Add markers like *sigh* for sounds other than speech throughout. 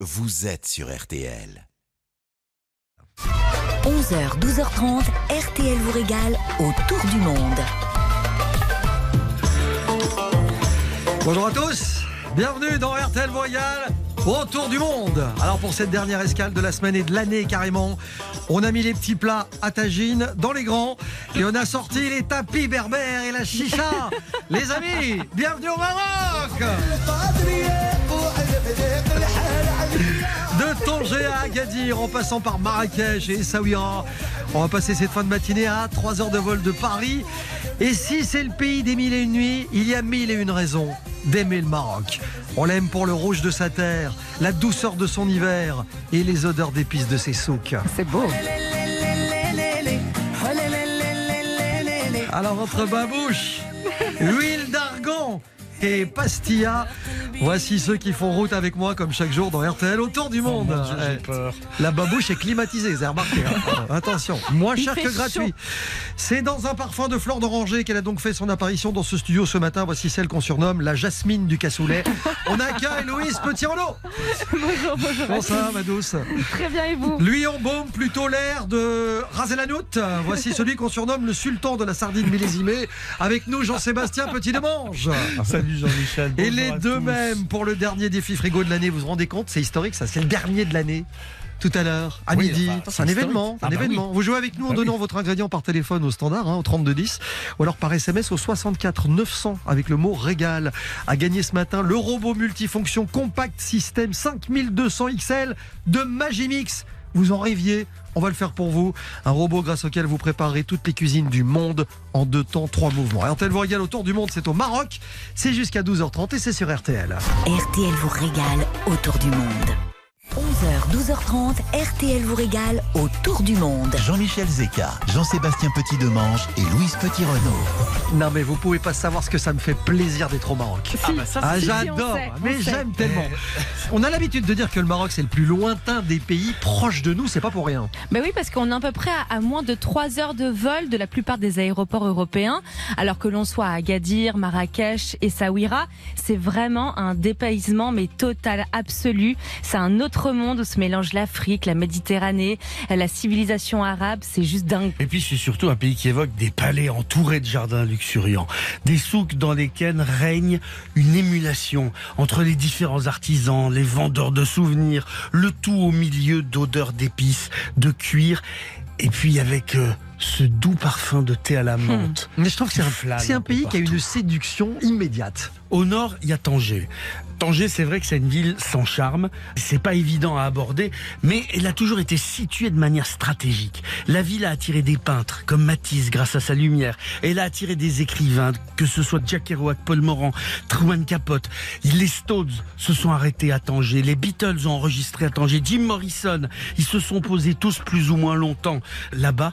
vous êtes sur RTL. 11h, 12h30, RTL vous régale autour du monde. Bonjour à tous, bienvenue dans RTL Voyal autour du monde. Alors pour cette dernière escale de la semaine et de l'année carrément, on a mis les petits plats à tagine dans les grands et on a sorti les tapis berbères et la chicha. *laughs* les amis, bienvenue au Maroc de Tanger à Agadir, en passant par Marrakech et Essaouira. On va passer cette fin de matinée à 3 heures de vol de Paris. Et si c'est le pays des mille et une nuits, il y a mille et une raisons d'aimer le Maroc. On l'aime pour le rouge de sa terre, la douceur de son hiver et les odeurs d'épices de ses souks. C'est beau. Alors entre babouche, huile d'argan et pastilla, voici ceux qui font route avec moi comme chaque jour dans RTL autour du monde. j'ai peur. La babouche est climatisée, vous avez remarqué. hein. *laughs* Attention, moins cher que gratuit. C'est dans un parfum de fleurs d'oranger qu'elle a donc fait son apparition dans ce studio ce matin. Voici celle qu'on surnomme la Jasmine du cassoulet. *laughs* On accueille Louise Petit-Renaud. bonjour, bonjour. Comment ça, ma douce? Très bien, et vous? Lui embaume plutôt l'air de Razelanout. Voici celui qu'on surnomme le sultan de la sardine millésimée. Avec nous, Jean-Sébastien Petit-Demange. Salut Jean-Michel. Et les deux mêmes pour le dernier défi frigo de l'année. Vous vous rendez compte C'est historique, ça. C'est le dernier de l'année. Tout à l'heure, à Oui, midi. c'est un historique. événement. Ah un bah événement. Vous jouez avec nous en Bah donnant oui. votre ingrédient par téléphone au standard, hein, au 3210, ou alors par SMS au 64 900 avec le mot régal. À gagner ce matin le robot multifonction compact système 5200 XL de Magimix. Vous en rêviez on va le faire pour vous. Un robot grâce auquel vous préparerez toutes les cuisines du monde en deux temps, trois mouvements. RTL vous régale autour du monde, c'est au Maroc. C'est jusqu'à 12h30 et c'est sur RTL. RTL vous régale autour du monde. 11h, 12h30, RTL vous régale autour du monde. Jean-Michel Zeka, Jean-Sébastien Petit-Demange et Louise Petit-Renaud. Non mais vous pouvez pas savoir ce que ça me fait plaisir d'être au Maroc. Ah bah ça, Ah, si, si, on j'adore, mais j'aime tellement. On a l'habitude de dire que le Maroc c'est le plus lointain des pays proches de nous, c'est pas pour rien. Ben oui, parce qu'on est à peu près à, à moins de 3 heures de vol de la plupart des aéroports européens, alors que l'on soit à Agadir, Marrakech et Saouira, c'est vraiment un dépaysement mais total, absolu. C'est un autre monde où se mélange l'Afrique, la Méditerranée, la civilisation arabe, c'est juste dingue. Et puis c'est surtout un pays qui évoque des palais entourés de jardins luxuriants, des souks dans lesquels règne une émulation entre les différents artisans, les vendeurs de souvenirs, le tout au milieu d'odeurs d'épices, de cuir, et puis avec euh, ce doux parfum de thé à la menthe. Mais je trouve que c'est un, un pays qui a une séduction immédiate. Au nord, il y a Tanger. Tanger, c'est vrai que c'est une ville sans charme. C'est pas évident à aborder, mais elle a toujours été située de manière stratégique. La ville a attiré des peintres comme Matisse grâce à sa lumière. Elle a attiré des écrivains, que ce soit Jack Kerouac, Paul Morand, Truman Capote. Les Stones se sont arrêtés à Tanger. Les Beatles ont enregistré à Tanger. Jim Morrison, ils se sont posés tous plus ou moins longtemps là-bas.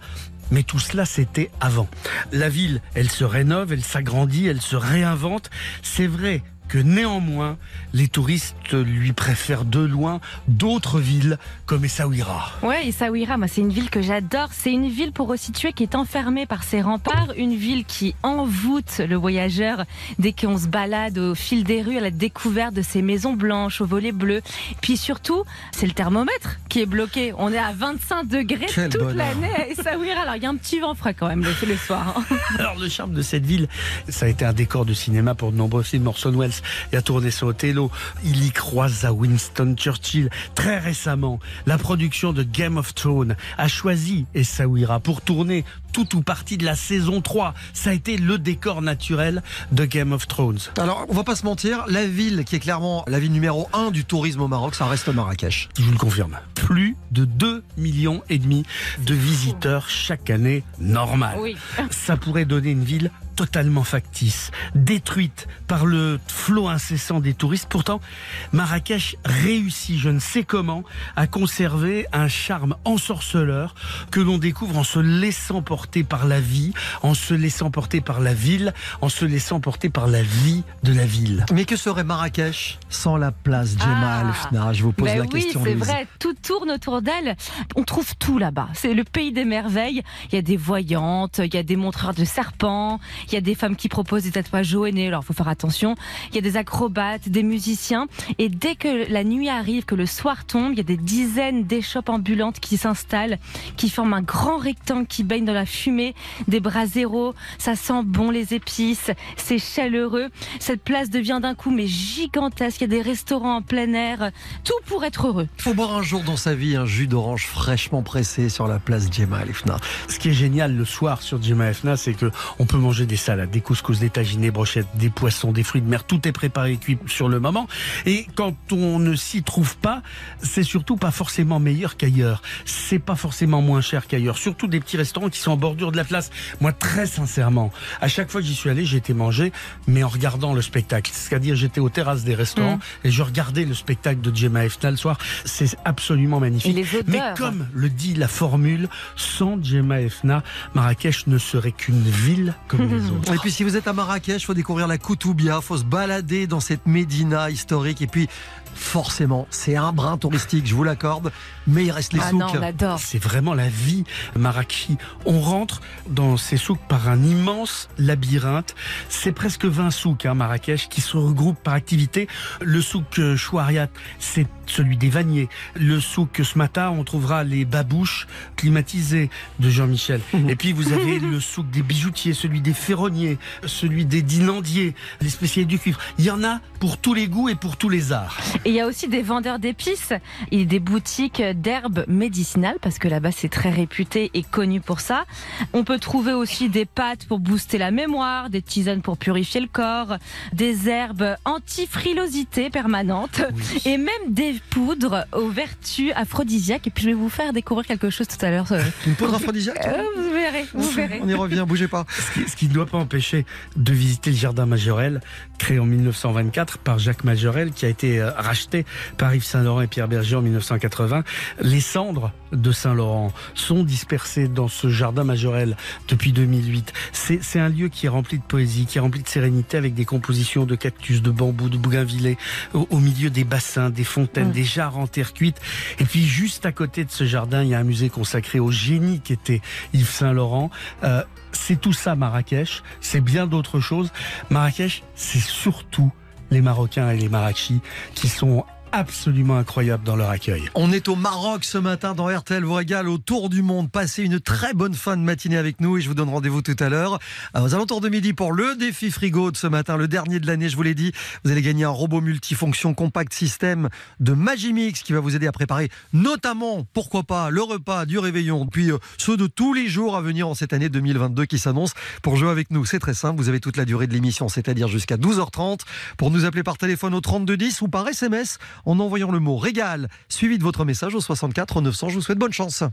Mais tout cela, c'était avant. La ville, elle se rénove, elle s'agrandit, elle se réinvente. C'est vrai que néanmoins, les touristes lui préfèrent de loin d'autres villes comme Essaouira. Ouais, Essaouira, moi, c'est une ville que j'adore. C'est une ville, pour resituer, qui est enfermée par ses remparts. Une ville qui envoûte le voyageur dès qu'on se balade au fil des rues à la découverte de ces maisons blanches aux volets bleus. Puis surtout, c'est le thermomètre qui est bloqué. On est à 25 degrés Quel toute bonheur. l'année à Essaouira. Alors, il y a un petit vent frais quand même le, le soir. hein. Alors le charme de cette ville, ça a été un décor de cinéma pour de nombreux films. Orson Welles y a tourné son Othello. Il y croisa Winston Churchill. Très récemment, la production de Game of Thrones a choisi Essaouira pour tourner tout ou partie de la saison 3. Ça a été le décor naturel de Game of Thrones. Alors, on va pas se mentir, la ville qui est clairement la ville numéro un du tourisme au Maroc, ça reste Marrakech. Je vous le confirme. Plus de 2 millions et demi de visiteurs chaque année, normal. Oui. ça pourrait donner une ville totalement factice, détruite par le flot incessant des touristes. Pourtant, Marrakech réussit, je ne sais comment, à conserver un charme ensorceleur que l'on découvre en se laissant porter par la vie, en se laissant porter par la ville, en se laissant porter par la vie de la ville. Mais que serait Marrakech sans la place Djemal Ah. Fna Je vous pose Ben la oui, question. c'est Louise. vrai, tout tourne autour d'elle. On trouve tout là-bas. C'est le pays des merveilles. Il y a des voyantes, il y a des montreurs de serpents, Il y a des femmes qui proposent des tatouages au nez, alors faut faire attention. Il y a des acrobates, des musiciens. Et dès que la nuit arrive, que le soir tombe, il y a des dizaines d'échoppes ambulantes qui s'installent, qui forment un grand rectangle qui baigne dans la fumée, des bras zéro. Ça sent bon les épices, c'est chaleureux. Cette place devient d'un coup mais gigantesque. Il y a des restaurants en plein air, tout pour être heureux. Il faut boire un jour dans sa vie un jus d'orange fraîchement pressé sur la place Gemma Elfna. Ce qui est génial le soir sur Gemma Elfna, c'est que on peut manger des salades, des couscous, des tagines, des brochettes, des poissons, des fruits de mer. Tout est préparé et cuit sur le moment. Et quand on ne s'y trouve pas, c'est surtout pas forcément meilleur qu'ailleurs. C'est pas forcément moins cher qu'ailleurs. Surtout des petits restaurants qui sont en bordure de la place. Moi, très sincèrement, à chaque fois que j'y suis allé, j'ai été manger, mais en regardant le spectacle. C'est-à-dire, j'étais aux terrasses des restaurants et je regardais le spectacle de Gemma Efna le soir. C'est absolument magnifique. Mais comme le dit la formule, sans Gemma Efna, Marrakech ne serait qu'une ville comme les *laughs* Et puis si vous êtes à Marrakech, faut découvrir la Koutoubia, faut se balader dans cette médina historique. Et puis forcément, c'est un brin touristique, je vous l'accorde, mais il reste les Ah souks. non, on adore. C'est vraiment la vie marrakchi. On rentre dans ces souks par un immense labyrinthe. C'est presque 20 souks, hein, Marrakech, qui se regroupent par activité. Le souk euh, Chouariat, c'est celui des vanniers. Le souk ce matin, on trouvera les babouches climatisées de Jean-Michel. Et puis vous avez le souk des bijoutiers, celui des ferronniers, celui des dinandiers, les spécialistes du cuivre. Il y en a pour tous les goûts et pour tous les arts. Et il y a aussi des vendeurs d'épices et des boutiques d'herbes médicinales parce que là-bas c'est très réputé et connu pour ça. On peut trouver aussi des pâtes pour booster la mémoire, des tisanes pour purifier le corps, des herbes anti-frilosité permanente et même des poudres aux vertus aphrodisiaques. Et puis je vais vous faire découvrir quelque chose tout à l'heure. *laughs* Une poudre aphrodisiaque euh, vous verrez, vous verrez. On y revient, bougez pas. Ce qui- ce qui ne doit pas empêcher de visiter le jardin Majorel, créé en 1924 par Jacques Majorel, qui a été euh, racheté par Yves Saint-Laurent et Pierre Berger en 1980. Les cendres de Saint-Laurent sont dispersées dans ce jardin Majorel depuis 2008. C'est un lieu qui est rempli de poésie, qui est rempli de sérénité avec des compositions de cactus, de bambou, de bougainvillés, au, au milieu des bassins, des fontaines, des jarres en terre cuite. Et puis juste à côté de ce jardin, il y a un musée consacré au génie qui était Yves Saint-Laurent. Euh, c'est tout ça Marrakech, c'est bien d'autres choses. Marrakech, c'est surtout les Marocains et les Marrakechis qui sont absolument incroyables dans leur accueil. On est au Maroc ce matin dans RTL vous régale au tour du monde. Passez une très bonne fin de matinée avec nous et je vous donne rendez-vous tout à l'heure euh, aux alentours de midi pour le défi frigo de ce matin, le dernier de l'année, je vous l'ai dit. Vous allez gagner un robot multifonction compact système de Magimix qui va vous aider à préparer notamment, pourquoi pas, le repas du réveillon, puis euh, ceux de tous les jours à venir en cette année 2022 qui s'annonce. Pour jouer avec nous, c'est très simple, vous avez toute la durée de l'émission, c'est-à-dire jusqu'à 12h30 pour nous appeler par téléphone au 3210 ou par SMS en envoyant le mot régal suivi de votre message au 64 900. Je vous souhaite bonne chance.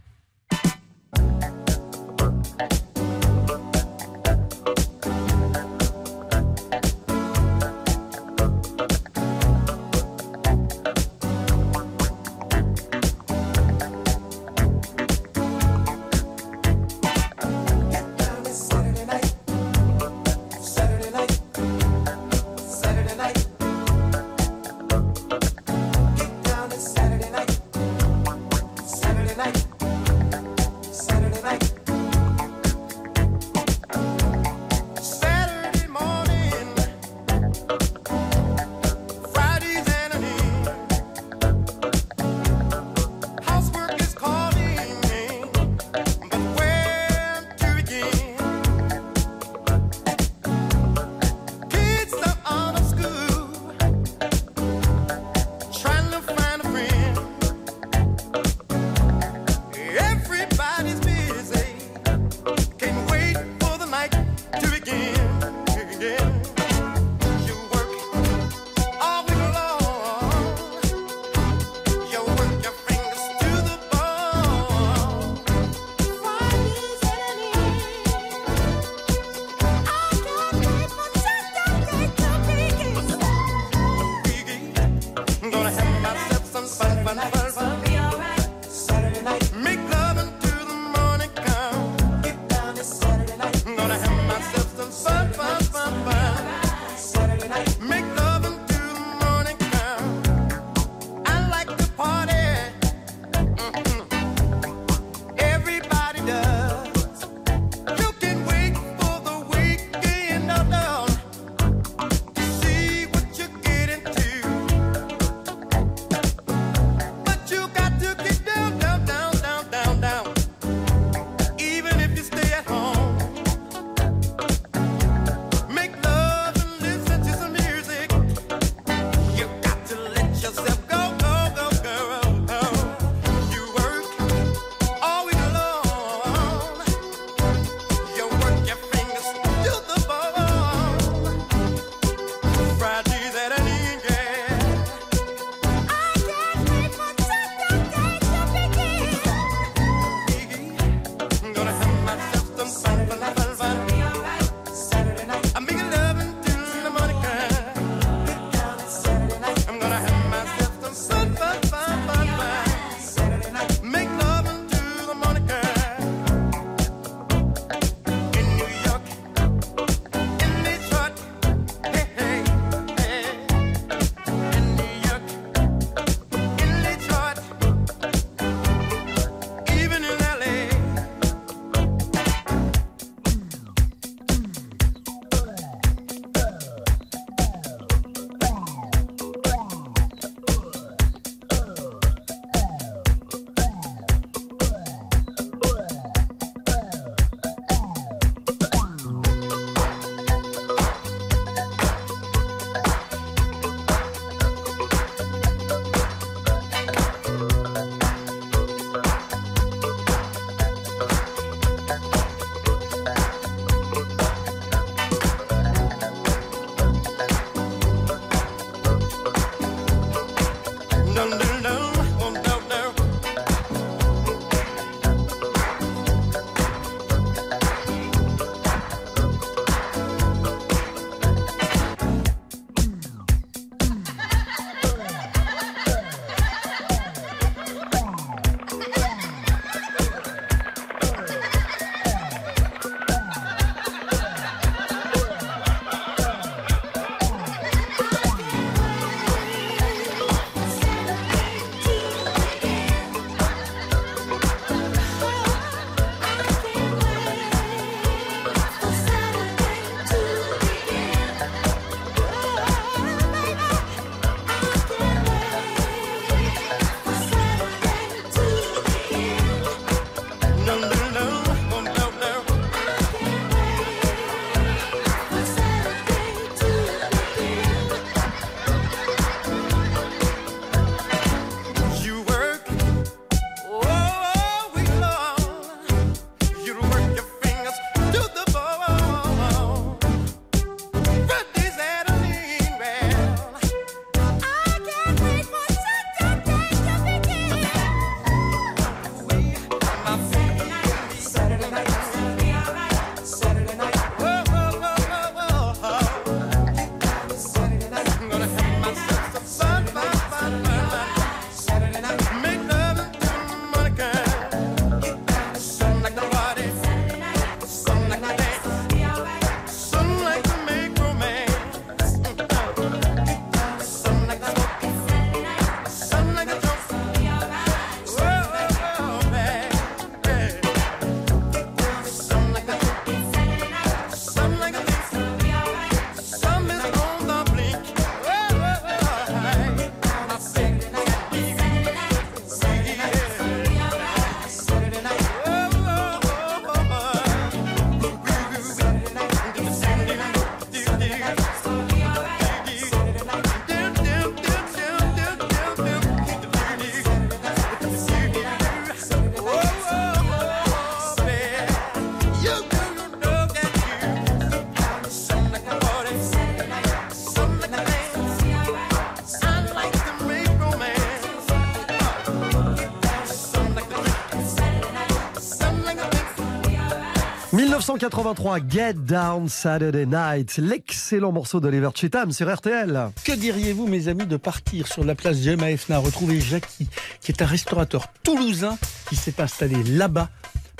1983, Get Down Saturday Night, l'excellent morceau d'Oliver Cheetham sur RTL. Que diriez-vous, mes amis, de partir sur la place Gemma Efna, retrouver Jackie, qui est un restaurateur toulousain qui s'est installé là-bas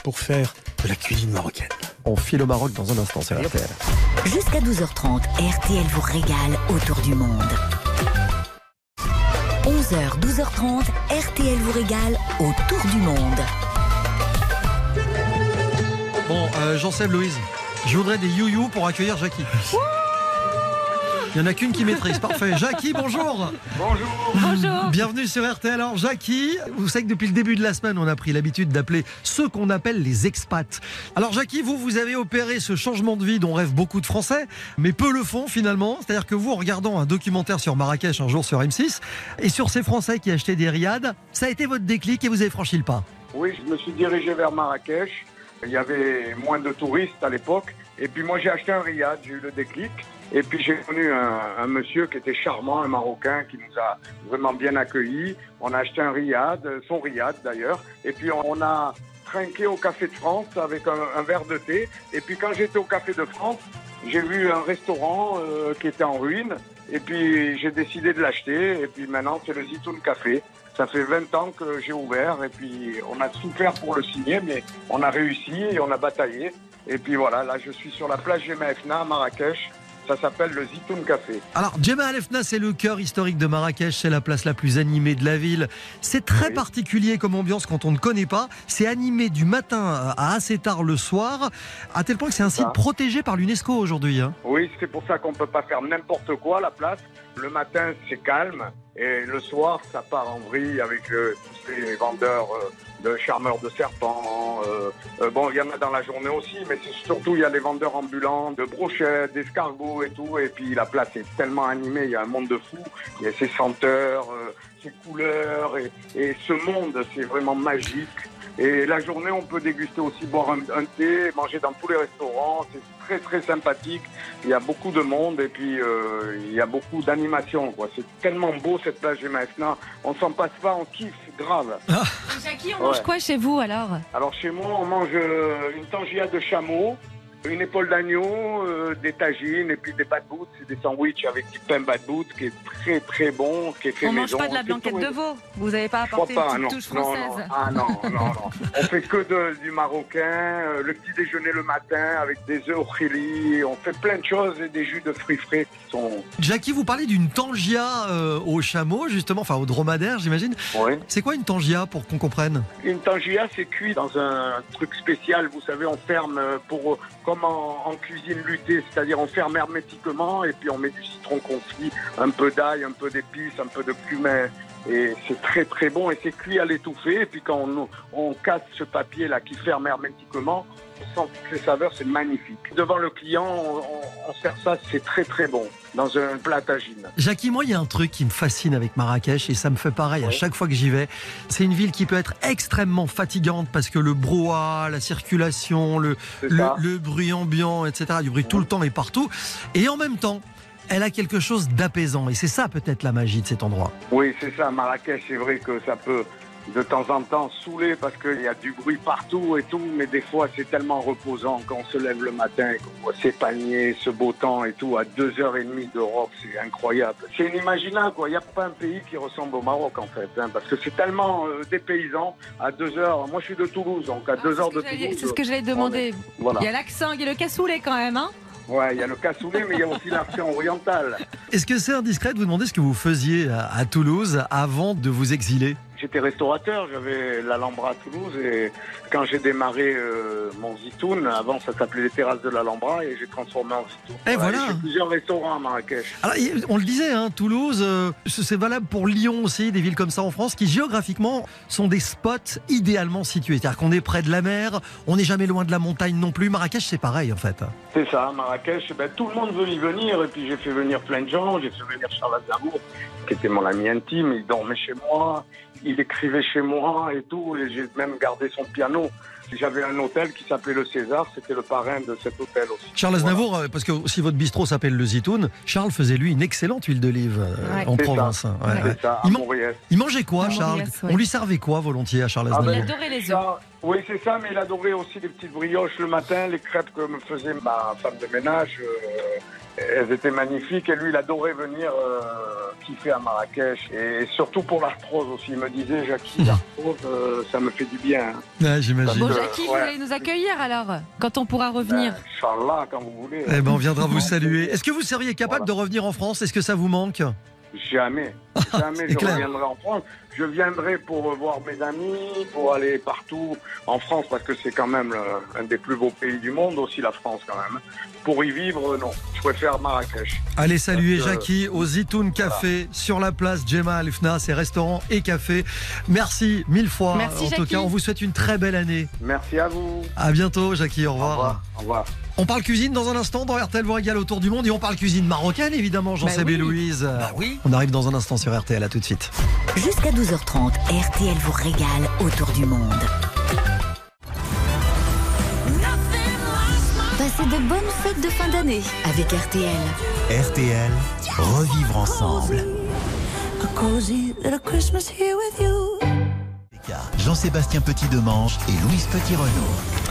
pour faire de la cuisine marocaine? On file au Maroc dans un instant sur RTL. Jusqu'à 12h30, RTL vous régale autour du monde. 11h, 12h30, RTL vous régale autour du monde. Bon, euh, Jean-Seb Louise, je voudrais des you pour accueillir Jackie. Il n'y en a qu'une qui maîtrise, parfait. Jackie, bonjour Bonjour. Bienvenue sur RTL. Alors Jackie, vous savez que depuis le début de la semaine, on a pris l'habitude d'appeler ceux qu'on appelle les expats. Alors Jackie, vous, vous avez opéré ce changement de vie dont rêvent beaucoup de Français, mais peu le font finalement. C'est-à-dire que vous, en regardant un documentaire sur Marrakech un jour sur M6, et sur ces Français qui achetaient des riades, ça a été votre déclic et vous avez franchi le pas. Oui, je me suis dirigé vers Marrakech. Il y avait moins de touristes à l'époque. Et puis moi, j'ai acheté un riad, j'ai eu le déclic. Et puis j'ai connu un, monsieur qui était charmant, un Marocain, qui nous a vraiment bien accueillis. On a acheté un riad, son riad d'ailleurs. Et puis on, a trinqué au Café de France avec un, un verre de thé. Et puis quand j'étais au Café de France, j'ai vu un restaurant euh, qui était en ruine. Et puis j'ai décidé de l'acheter. Et puis maintenant, c'est le Zitoun Café. Ça fait 20 ans que j'ai ouvert et puis on a souffert pour le signer, mais on a réussi et on a bataillé. Et puis voilà, là je suis sur la plage Gemaefna à Marrakech. Ça s'appelle le Zitoun Café. Alors, Djemma Al Efna, c'est le cœur historique de Marrakech, c'est la place la plus animée de la ville. C'est très Oui. particulier comme ambiance quand on ne connaît pas. C'est animé du matin à assez tard le soir, à tel point que c'est un site ça. protégé par l'UNESCO aujourd'hui. hein. Oui, c'est pour ça qu'on peut pas faire n'importe quoi à la place. Le matin, c'est calme. Et le soir, ça part en vrille avec euh, tous ces vendeurs euh, de charmeurs de serpents. euh, euh, bon, il y en a dans la journée aussi, mais surtout, il y a les vendeurs ambulants de brochettes, d'escargots et tout. Et puis la place est tellement animée, il y a un monde de fous. Il y a ces senteurs, euh, ces couleurs. Et ce monde, c'est vraiment magique. Et la journée, on peut déguster aussi, boire un, un thé, manger dans tous les restaurants. C'est très, très sympathique. Il y a beaucoup de monde et puis euh, il y a beaucoup d'animation. C'est tellement beau cette plage de Maefna. On s'en passe pas, on kiffe grave. Jackie, on Ouais. mange quoi chez vous alors? Alors chez moi, on mange euh, une tangia de chameau, une épaule d'agneau, euh, des tagines et puis des bad boots. C'est des sandwichs avec du pain bad boot qui est très très bon, qui est fait On mange maison. pas de la blanquette tout- de veau. Vous n'avez pas apporté pas, une non. petite touche non, française non. Ah non, non, non. *laughs* On fait que de- du marocain, euh, le petit déjeuner le matin avec des œufs au chili. On fait plein de choses et des jus de fruits frais qui sont. Jackie, vous parlez d'une tangia euh, au chameau, justement, enfin au dromadaire, j'imagine. Oui. C'est quoi une tangia pour qu'on comprenne? Une tangia, c'est cuit dans un truc spécial. Vous savez, on ferme euh, pour comme en, cuisine luttée, c'est-à-dire on ferme hermétiquement et puis on met du citron confit, un peu d'ail, un peu d'épices, un peu de cumin. Et c'est très très bon et c'est cuit à l'étouffer. Et puis quand on, casse ce papier là qui ferme hermétiquement, sent toutes les saveurs, c'est magnifique. Devant le client, on, on- sert ça, c'est très très bon dans un plat tagine. Jackie, moi, il y a un truc qui me fascine avec Marrakech et ça me fait pareil à chaque fois que j'y vais. C'est une ville qui peut être extrêmement fatigante parce que le brouhaha, la circulation, le bruit ambiant, etc., du bruit tout le temps et partout. Et en même temps, elle a quelque chose d'apaisant. Et c'est ça peut-être la magie de cet endroit. Oui, c'est ça. Marrakech, c'est vrai que ça peut de temps en temps saouler parce qu'il y a du bruit partout et tout, mais des fois c'est tellement reposant quand on se lève le matin et qu'on voit ces paniers, ce beau temps et tout à deux heures et demie d'Europe, c'est incroyable. C'est inimaginable quoi. Il n'y a pas un pays qui ressemble au Maroc en fait, hein, parce que c'est tellement euh, dépaysant à deux heures. Moi, je suis de Toulouse, donc à deux Ah, heures c'est de ce que j'allais- Toulouse. C'est ce que j'allais demander. Voilà. Il y a l'accent, il y a le cassoulet quand même, hein Ouais, il y a le cassoulet, mais il y a aussi l'accent *laughs* oriental. Est-ce que c'est indiscret de vous demander ce que vous faisiez à, à Toulouse avant de vous exiler? J'étais restaurateur, j'avais l'Alhambra à Toulouse et quand j'ai démarré euh, mon Zitoun, avant ça s'appelait les terrasses de l'Alhambra et j'ai transformé en Zitoun. Et voilà. J'ai plusieurs restaurants à Marrakech. Alors, on le disait, hein, Toulouse, euh, c'est valable pour Lyon aussi, des villes comme ça en France, qui géographiquement sont des spots idéalement situés. C'est-à-dire qu'on est près de la mer, on n'est jamais loin de la montagne non plus. Marrakech, c'est pareil en fait. C'est ça, Marrakech, ben, tout le monde veut y venir et puis j'ai fait venir plein de gens. J'ai fait venir Charles Aznavour, qui était mon ami intime, il dormait chez moi, il écrivait chez moi et tout, et j'ai même gardé son piano. J'avais un hôtel qui s'appelait le César, c'était le parrain de cet hôtel aussi. Charles. Aznavour, euh, parce que si votre bistrot s'appelle le Zitoun, Charles faisait lui une excellente huile d'olive euh, Ouais. en C'est Provence. hein. Ouais, C'est ouais. ça, à Il, man- Mauriès. il mangeait quoi, À Charles Mauriès, ouais. On lui servait quoi volontiers à Charles Ah, Aznavour Il adorait les œufs. Ça, oui, c'est ça, mais il adorait aussi les petites brioches le matin, les crêpes que me faisait ma femme de ménage. euh, elles étaient magnifiques et lui, il adorait venir euh, kiffer à Marrakech. Et surtout pour l'arthrose aussi. Il me disait, Jackie, l'arthrose, *laughs* euh, ça me fait du bien. hein. Ouais, J'imagine. Bon, Euh, Jackie, vous ouais. allez nous accueillir alors, quand on pourra revenir? Ben, Inch'Allah, quand vous voulez. Eh ben, on viendra vous saluer. Est-ce que vous seriez capable Voilà. de revenir en France? Est-ce que ça vous manque? Jamais. Jamais je clair. reviendrai en France. Je viendrai pour voir mes amis, pour aller partout en France, parce que c'est quand même le- un des plus beaux pays du monde, aussi la France quand même. Pour y vivre, non. Je préfère Marrakech. Allez saluer Jackie au Zitoun Café sur la place Gemma Alfna, c'est restaurant et café. Merci mille fois. Merci, en tout cas, on vous souhaite une très belle année. Merci à vous. À bientôt, Jackie. Au Au revoir. revoir. Au revoir. On parle cuisine dans un instant dans RTL vous régale autour du monde et on parle cuisine marocaine évidemment, Jean-Sébé oui. Louise. Bah oui. On arrive dans un instant sur RTL, à tout de suite. Jusqu'à 12h30, RTL vous régale autour du monde. Passez de bonnes fêtes de fin d'année avec RTL. RTL, revivre ensemble. Jean-Sébastien Petit-Demange et Louise Petit-Renault.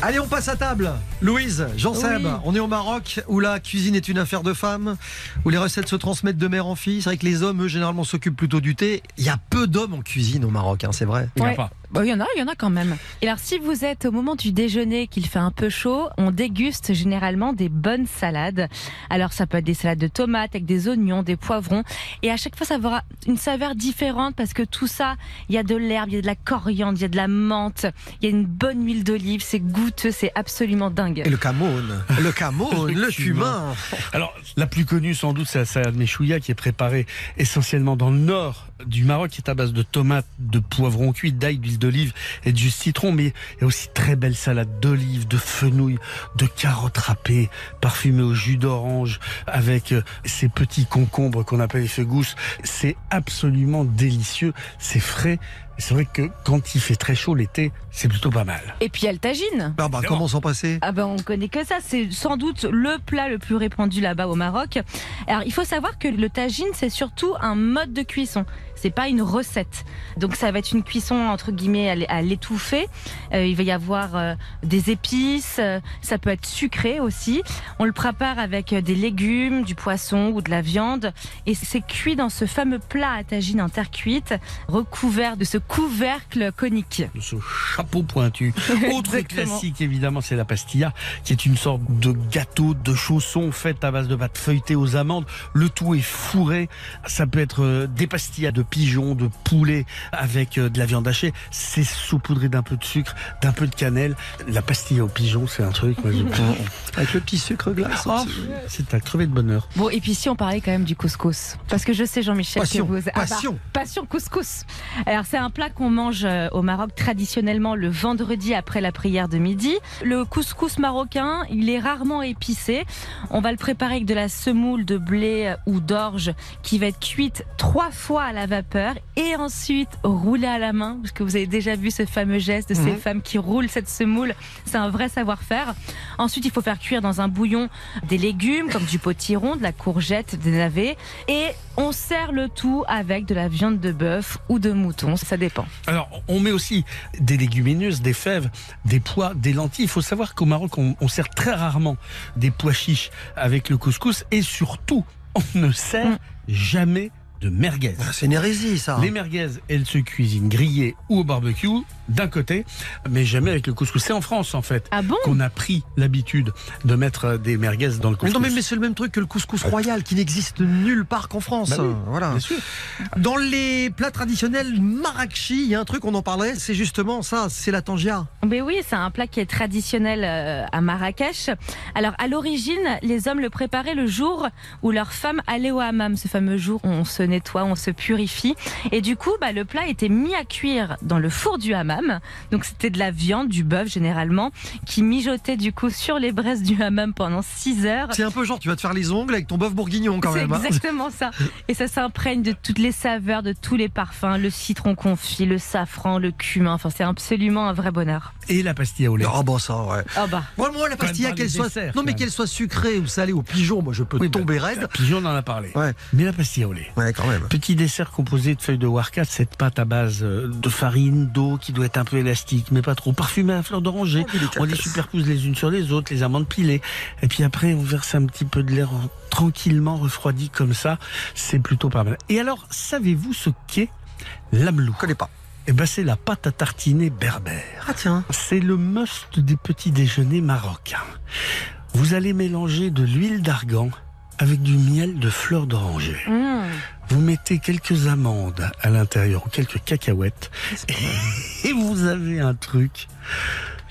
Allez, on passe à table. Louise, Jean-Seb, Oui. on est au Maroc où la cuisine est une affaire de femmes, où les recettes se transmettent de mère en fille. C'est vrai que les hommes, eux, généralement s'occupent plutôt du thé. Il y a peu d'hommes en cuisine au Maroc, hein, c'est vrai. Il y en a Ouais. pas. Bon, il y en a, il y en a quand même. Et alors, si vous êtes au moment du déjeuner, qu'il fait un peu chaud, on déguste généralement des bonnes salades. Alors, ça peut être des salades de tomates avec des oignons, des poivrons. Et à chaque fois, ça aura une saveur différente parce que tout ça, il y a de l'herbe, il y a de la coriandre, il y a de la menthe, il y a une bonne huile d'olive. C'est goûteux, c'est absolument dingue. Et le Cameroun, le Cameroun, Le cumin. Alors, la plus connue sans doute, c'est la salade meshouya qui est préparée essentiellement dans le nord du Maroc, qui est à base de tomates, de poivrons cuits, d'ail, d'huile d'olive et de jus de citron. Mais il y a aussi très belle salade d'olive, de fenouil, de carottes râpées, parfumées au jus d'orange, avec euh, ces petits concombres qu'on appelle les fegousses. C'est absolument délicieux, c'est frais. Et C'est vrai que quand il fait très chaud l'été, c'est plutôt pas mal. Et puis, il y a le tagine. Ah bah, comment s'en passer? Ah ben on connaît que ça, c'est sans doute le plat le plus répandu là-bas au Maroc. Alors il faut savoir que le tagine c'est surtout un mode de cuisson, c'est pas une recette. Donc ça va être une cuisson entre guillemets à l'étouffer. Euh, il va y avoir euh, des épices, euh, ça peut être sucré aussi. On le prépare avec des légumes, du poisson ou de la viande et c'est cuit dans ce fameux plat à tagine en terre cuite, recouvert de ce couvercle conique. de ce chapeau pointu. *laughs* Autre classique, évidemment, c'est la pastilla, qui est une sorte de gâteau de chaussons fait à base de pâte feuilletée aux amandes. Le tout est fourré. Ça peut être des pastillas de pigeons, de poulet avec euh, de la viande hachée. C'est saupoudré d'un peu de sucre, d'un peu de cannelle. La pastilla aux pigeons, c'est un truc. moi, je- *laughs* Avec le petit sucre glace. Oh, aussi. c'est à crever de bonheur. Bon, et puis si on parlait quand même du couscous, parce que je sais Jean-Michel Passion, que vous... Ah bah, passion. passion couscous. Alors c'est un plat qu'on mange euh, au Maroc traditionnellement le vendredi après la prière de midi. Le couscous marocain, il est rarement épicé. On va le préparer avec de la semoule de blé ou d'orge qui va être cuite trois fois à la vapeur et ensuite roulée à la main, parce que vous avez déjà vu ce fameux geste de ces Mhm. femmes qui roulent cette semoule. C'est un vrai savoir-faire. Ensuite, il faut faire cuire dans un bouillon des légumes comme du potiron, de la courgette, des navets. Et on sert le tout avec de la viande de bœuf ou de mouton, ça dépend. Alors, on met aussi des légumineuses, des fèves, des pois, des lentilles. Il faut savoir qu'au Maroc, on, on sert très rarement des pois chiches avec le couscous et surtout, on ne sert Mm. jamais de merguez. Ah, C'est une hérésie, ça. Les merguez, elles se cuisinent grillées ou au barbecue, d'un côté, mais jamais avec le couscous. C'est en France, en fait, Ah bon? qu'on a pris l'habitude de mettre euh, des merguez dans le Mais couscous. non, mais, mais c'est le même truc que le couscous royal qui n'existe nulle part qu'en France. Bah oui, voilà. Bien sûr. Dans les plats traditionnels marrakchi, il y a un truc, on en parlait, c'est justement ça, c'est la tangia. Mais oui, c'est un plat qui est traditionnel euh, à Marrakech. Alors, à l'origine, les hommes le préparaient le jour où leur femme allait au hammam, ce fameux jour où on se nettoie, on se purifie. Et du coup, bah, le plat était mis à cuire dans le four du hammam. Donc c'était de la viande, du bœuf généralement, qui mijotait du coup sur les braises du hammam pendant 6 heures. C'est un peu genre, tu vas te faire les ongles avec ton bœuf bourguignon quand C'est même. hein. exactement ça. Et ça s'imprègne de toutes les saveurs, de tous les parfums, le citron confit, le safran, le cumin. Enfin, c'est absolument un vrai bonheur. Et la pastille au lait. Ah bon ça, ouais. Ah bah. Moi, moi la pastilla, pas qu'elle soit, desserts, non mais qu'elle soit sucrée ou salée ou pigeon, moi je peux Oui, bah, tomber raide. La pigeon, on en a parlé. Ouais. Mais la pastille au lait. Ouais, quand même. Petit dessert composé de feuilles de warka, cette pâte à base euh, de farine, d'eau qui doit être un peu élastique, mais pas trop. Parfumée à fleur d'oranger. Oh. On les superpose les unes sur les autres, les amandes pilées. Et puis après, on verse un petit peu de l'air en- tranquillement refroidi comme ça. C'est plutôt pas mal. Et alors, savez-vous ce qu'est l'amlou Je connais pas. Eh ben, c'est la pâte à tartiner berbère. Ah tiens. C'est le must des petits déjeuners marocains. Vous allez mélanger de l'huile d'argan avec du miel de fleur d'oranger. Mmh. Vous mettez quelques amandes à l'intérieur ou quelques cacahuètes *laughs* et vous avez un truc.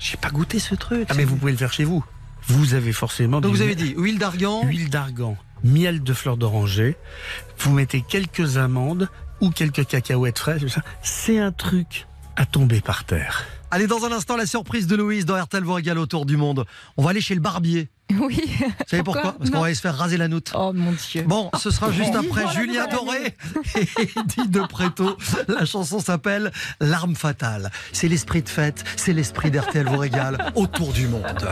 J'ai pas goûté ce truc. Ah mais vous pouvez le faire chez vous. Vous avez forcément Donc vous avez dit huile d'argan. huile d'argan, miel de fleur d'oranger. Vous mettez quelques amandes ou quelques cacahuètes fraîches. C'est un truc à tomber par terre. Allez, dans un instant, la surprise de Louise dans RTL vous régale autour du monde. On va aller chez le barbier. *laughs* Oui. Vous savez pourquoi, Parce qu'on va aller se faire raser la noutre. Oh mon dieu. Bon, ce sera juste Vivement après Julien Doré et Eddie de Préto. La chanson s'appelle L'arme fatale. C'est l'esprit de fête, c'est l'esprit d'RTL vous régale autour du monde.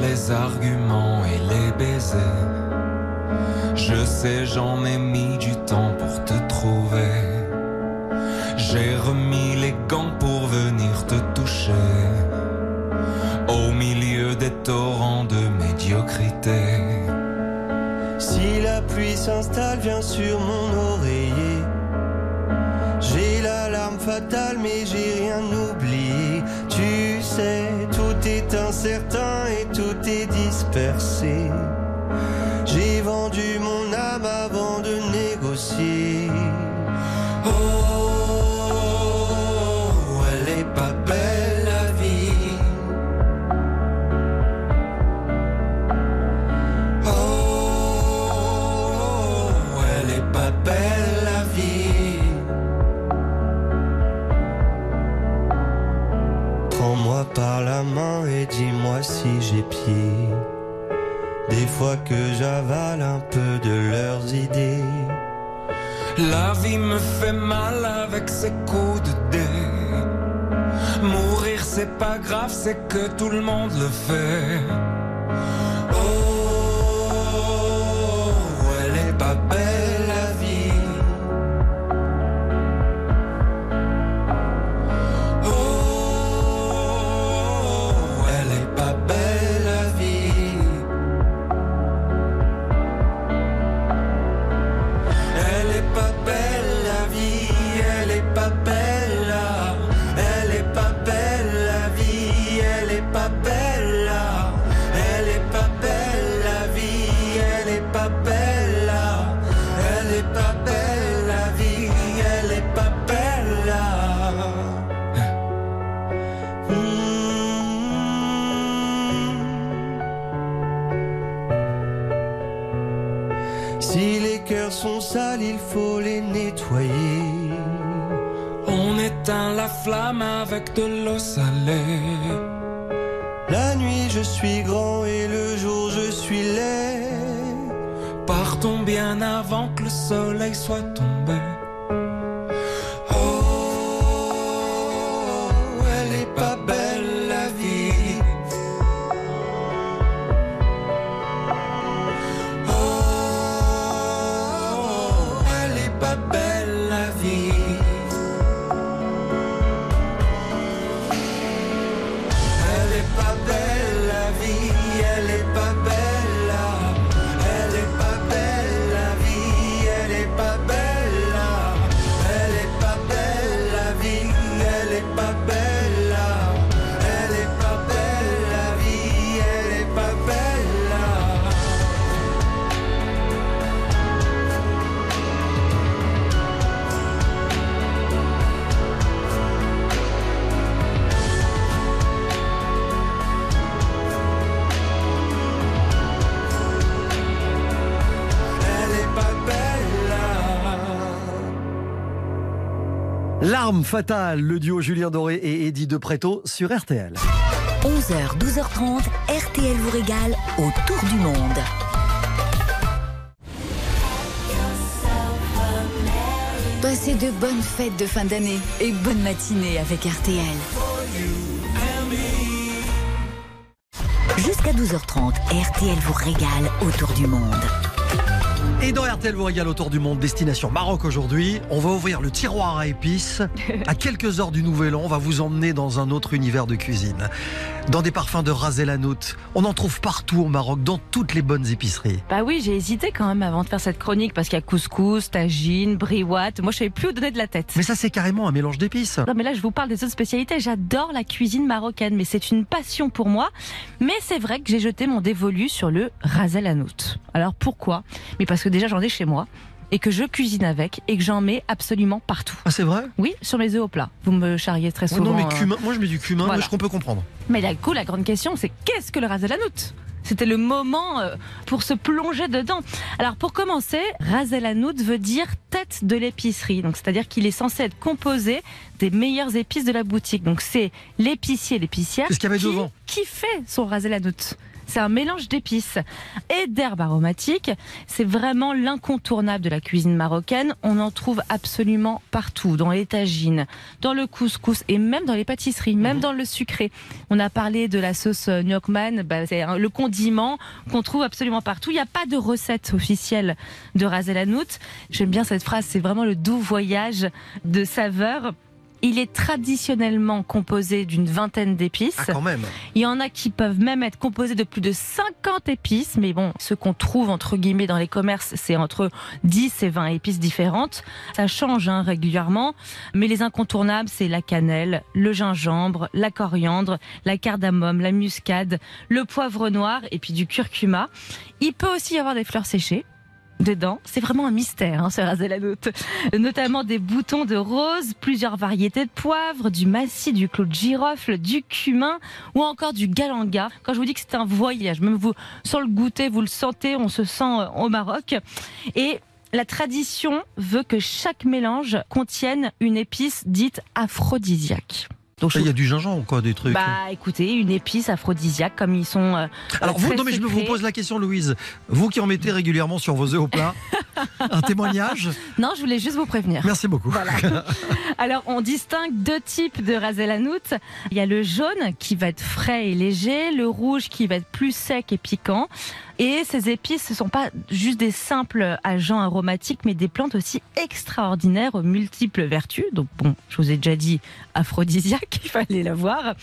Les arguments et les baisers. Je sais, j'en ai mis du temps pour te trouver. J'ai remis les gants pour venir te toucher. Au milieu des torrents de médiocrité. Si la pluie s'installe, viens sur mon oreiller. J'ai l'alarme fatale, mais j'ai rien oublié. Tu sais, tout est incertain J'ai vendu mon âme avant de négocier. Oh, elle est pas belle la vie. Oh, elle est pas belle la vie. Prends-moi par la main et dis-moi si j'ai pied. Des fois que j'avale un peu de leurs idées. La vie me fait mal avec ses coups de dé. Mourir c'est pas grave, c'est que tout le monde le fait. Avec de l'eau salée. La nuit, je suis grand et le jour, je suis laid. Partons bien avant que le soleil soit tombé. Fatale, le duo Julien Doré et Eddie De Preto sur RTL. 11h, 12h30, RTL vous régale autour du monde. Passez de bonnes fêtes de fin d'année et bonne matinée avec RTL. Jusqu'à 12h30, RTL vous régale autour du monde. Et dans RTL vous régale autour du monde, destination Maroc aujourd'hui. On va ouvrir le tiroir à épices. *laughs* À quelques heures du Nouvel An, on va vous emmener dans un autre univers de cuisine. Dans des parfums de ras el hanout. On en trouve partout au Maroc, dans toutes les bonnes épiceries. Bah oui, j'ai hésité quand même avant de faire cette chronique parce qu'il y a couscous, tagine, briouat. Moi, je savais plus où donner de la tête. Mais ça, c'est carrément un mélange d'épices. Non, mais là, je vous parle des autres spécialités. J'adore la cuisine marocaine, mais c'est une passion pour moi. Mais c'est vrai que j'ai jeté mon dévolu sur le ras el hanout. Alors pourquoi? Mais parce que déjà, j'en ai chez moi et que je cuisine avec et que j'en mets absolument partout. Ah, c'est vrai? Oui, sur mes œufs au plat. Vous me charriez très Oh souvent. Non, mais euh, cumin, moi je mets du cumin, Voilà. mais je qu'on peut comprendre. Mais la, coup, la grande question, c'est qu'est-ce que le ras el hanout c'était le moment euh, pour se plonger dedans. Alors pour commencer, ras el hanout veut dire tête de l'épicerie. Donc c'est-à-dire qu'il est censé être composé des meilleures épices de la boutique. Donc c'est l'épicier, l'épicière qui, fait son ras el hanout. C'est un mélange d'épices et d'herbes aromatiques. C'est vraiment l'incontournable de la cuisine marocaine. On en trouve absolument partout, dans les tagines, dans le couscous et même dans les pâtisseries, même dans le sucré. On a parlé de la sauce euh, gnocchman, bah, c'est le condiment qu'on trouve absolument partout. Il n'y a pas de recette officielle de ras el hanout. J'aime bien cette phrase, c'est vraiment le doux voyage de saveurs. Il est traditionnellement composé d'une vingtaine d'épices. Ah, quand même. Il y en a qui peuvent même être composés de plus de 50 épices, mais bon, ce qu'on trouve entre guillemets dans les commerces, c'est entre 10 et 20 épices différentes. Ça change hein, régulièrement, mais les incontournables, c'est la cannelle, le gingembre, la coriandre, la cardamome, la muscade, le poivre noir et puis du curcuma. Il peut aussi y avoir des fleurs séchées. Dedans, c'est vraiment un mystère, hein, ce hanout. Notamment des boutons de rose, plusieurs variétés de poivre, du massis, du clou de girofle, du cumin ou encore du galanga. Quand je vous dis que c'est un voyage, même vous, sans le goûter, vous le sentez, on se sent euh, au Maroc. Et la tradition veut que chaque mélange contienne une épice dite aphrodisiaque. Donc, Il y a du gingembre, quoi, des trucs. bah écoutez, une épice aphrodisiaque comme ils sont. euh, Alors vous, non mais je me vous pose la question, Louise. Vous qui en mettez régulièrement sur vos œufs au plat, *laughs* un témoignage? Non, je voulais juste vous prévenir. Merci beaucoup. Voilà. *laughs* Alors, on distingue deux types de ras el hanout. Il y a le jaune qui va être frais et léger, le rouge qui va être plus sec et piquant. Et ces épices, ce sont pas juste des simples agents aromatiques, mais des plantes aussi extraordinaires aux multiples vertus. Donc bon, je vous ai déjà dit aphrodisiaque, *laughs* il fallait la voir.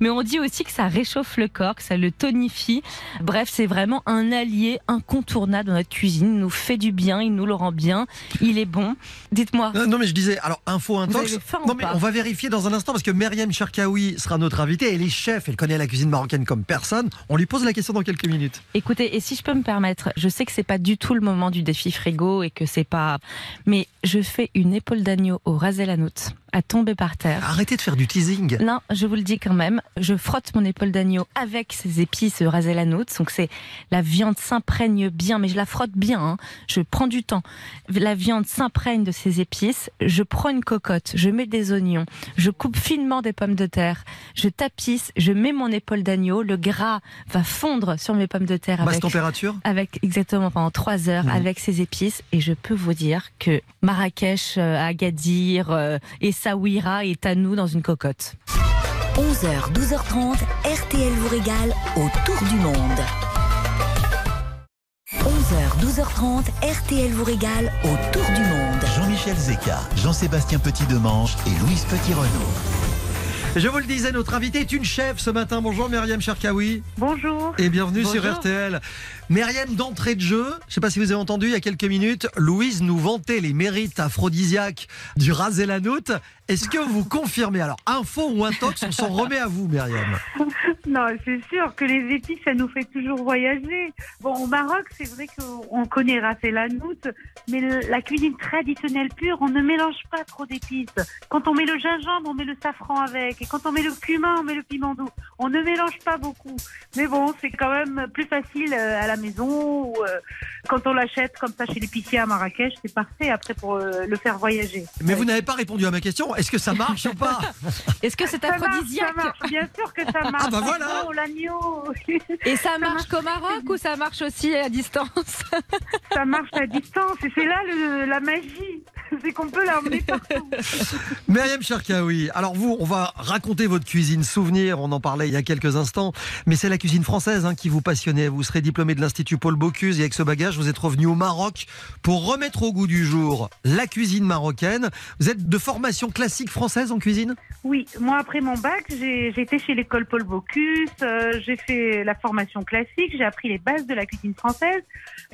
Mais on dit aussi que ça réchauffe le corps, que ça le tonifie. Bref, c'est vraiment un allié incontournable dans notre cuisine. Il nous fait du bien, il nous le rend bien, il est bon. Dites-moi. Non mais je disais, alors info intox. Non mais on va vérifier dans un instant parce que Myriam Cherkaoui sera notre invitée. Elle est chef, elle connaît la cuisine marocaine comme personne. On lui pose la question dans quelques minutes. Écoutez, et si je peux me permettre, je sais que c'est pas du tout le moment du défi frigo et que c'est pas, mais je fais une épaule d'agneau au ras el hanout à tomber par terre. Arrêtez de faire du teasing. Non, je vous le dis quand même. Je frotte mon épaule d'agneau avec ces épices ras el hanout. Donc c'est la viande s'imprègne bien, mais je la frotte bien. hein. Je prends du temps. La viande s'imprègne de ces épices. Je prends une cocotte, je mets des oignons, je coupe finement des pommes de terre, je tapisse, je mets mon épaule d'agneau. Le gras va fondre sur mes pommes de terre Basse avec température avec exactement pendant trois heures Mhm. avec ces épices et je peux vous dire que Marrakech, euh, Agadir euh, et Saouira est à nous dans une cocotte. 11h, 12h30, RTL vous régale autour du monde. 11h, 12h30, RTL vous régale autour du monde. Jean-Michel Zeka, Jean-Sébastien Petit-Demange et Louise Petit-Renaud. Je vous le disais, notre invitée est une chef ce matin. Bonjour Myriam Cherkaoui Bonjour. et bienvenue sur. RTL. Myriam, d'entrée de jeu, je ne sais pas si vous avez entendu il y a quelques minutes, Louise nous vantait les mérites aphrodisiaques du ras el hanout. Est-ce que vous confirmez? Alors, info ou intox, on s'en remet à vous, Myriam. *laughs* Non, c'est sûr que les épices, ça nous fait toujours voyager. Bon, au Maroc, c'est vrai qu'on connaît ras el hanout, mais la cuisine traditionnelle pure, on ne mélange pas trop d'épices. Quand on met le gingembre, on met le safran avec. Et quand on met le cumin, on met le piment doux. On ne mélange pas beaucoup. Mais bon, c'est quand même plus facile euh, à la la maison. Ou, euh, quand on l'achète comme ça chez l'épicier à Marrakech, c'est parfait après pour euh, le faire voyager. Mais vous n'avez pas répondu à ma question. Est-ce que ça marche ou pas *laughs* Est-ce que c'est ça aphrodisiaque marche, bien sûr que ça *laughs* marche. Ah, bah voilà. Oh, l'agneau *laughs* Et ça marche marche qu'au Maroc ou ça marche aussi à distance Ça marche à distance et c'est là le- la magie. *laughs* C'est qu'on peut l'emmener partout. *laughs* Myriam Cherkaoui, alors vous, on va raconter votre cuisine souvenir, on en parlait il y a quelques instants, mais c'est la cuisine française hein, qui vous passionnait. Vous serez diplômé de l'Institut Paul Bocuse et avec ce bagage, vous êtes revenu au Maroc pour remettre au goût du jour la cuisine marocaine. Vous êtes de formation classique française en cuisine? Oui, moi après mon bac, j'ai été chez l'école Paul Bocuse, euh, j'ai fait la formation classique, j'ai appris les bases de la cuisine française.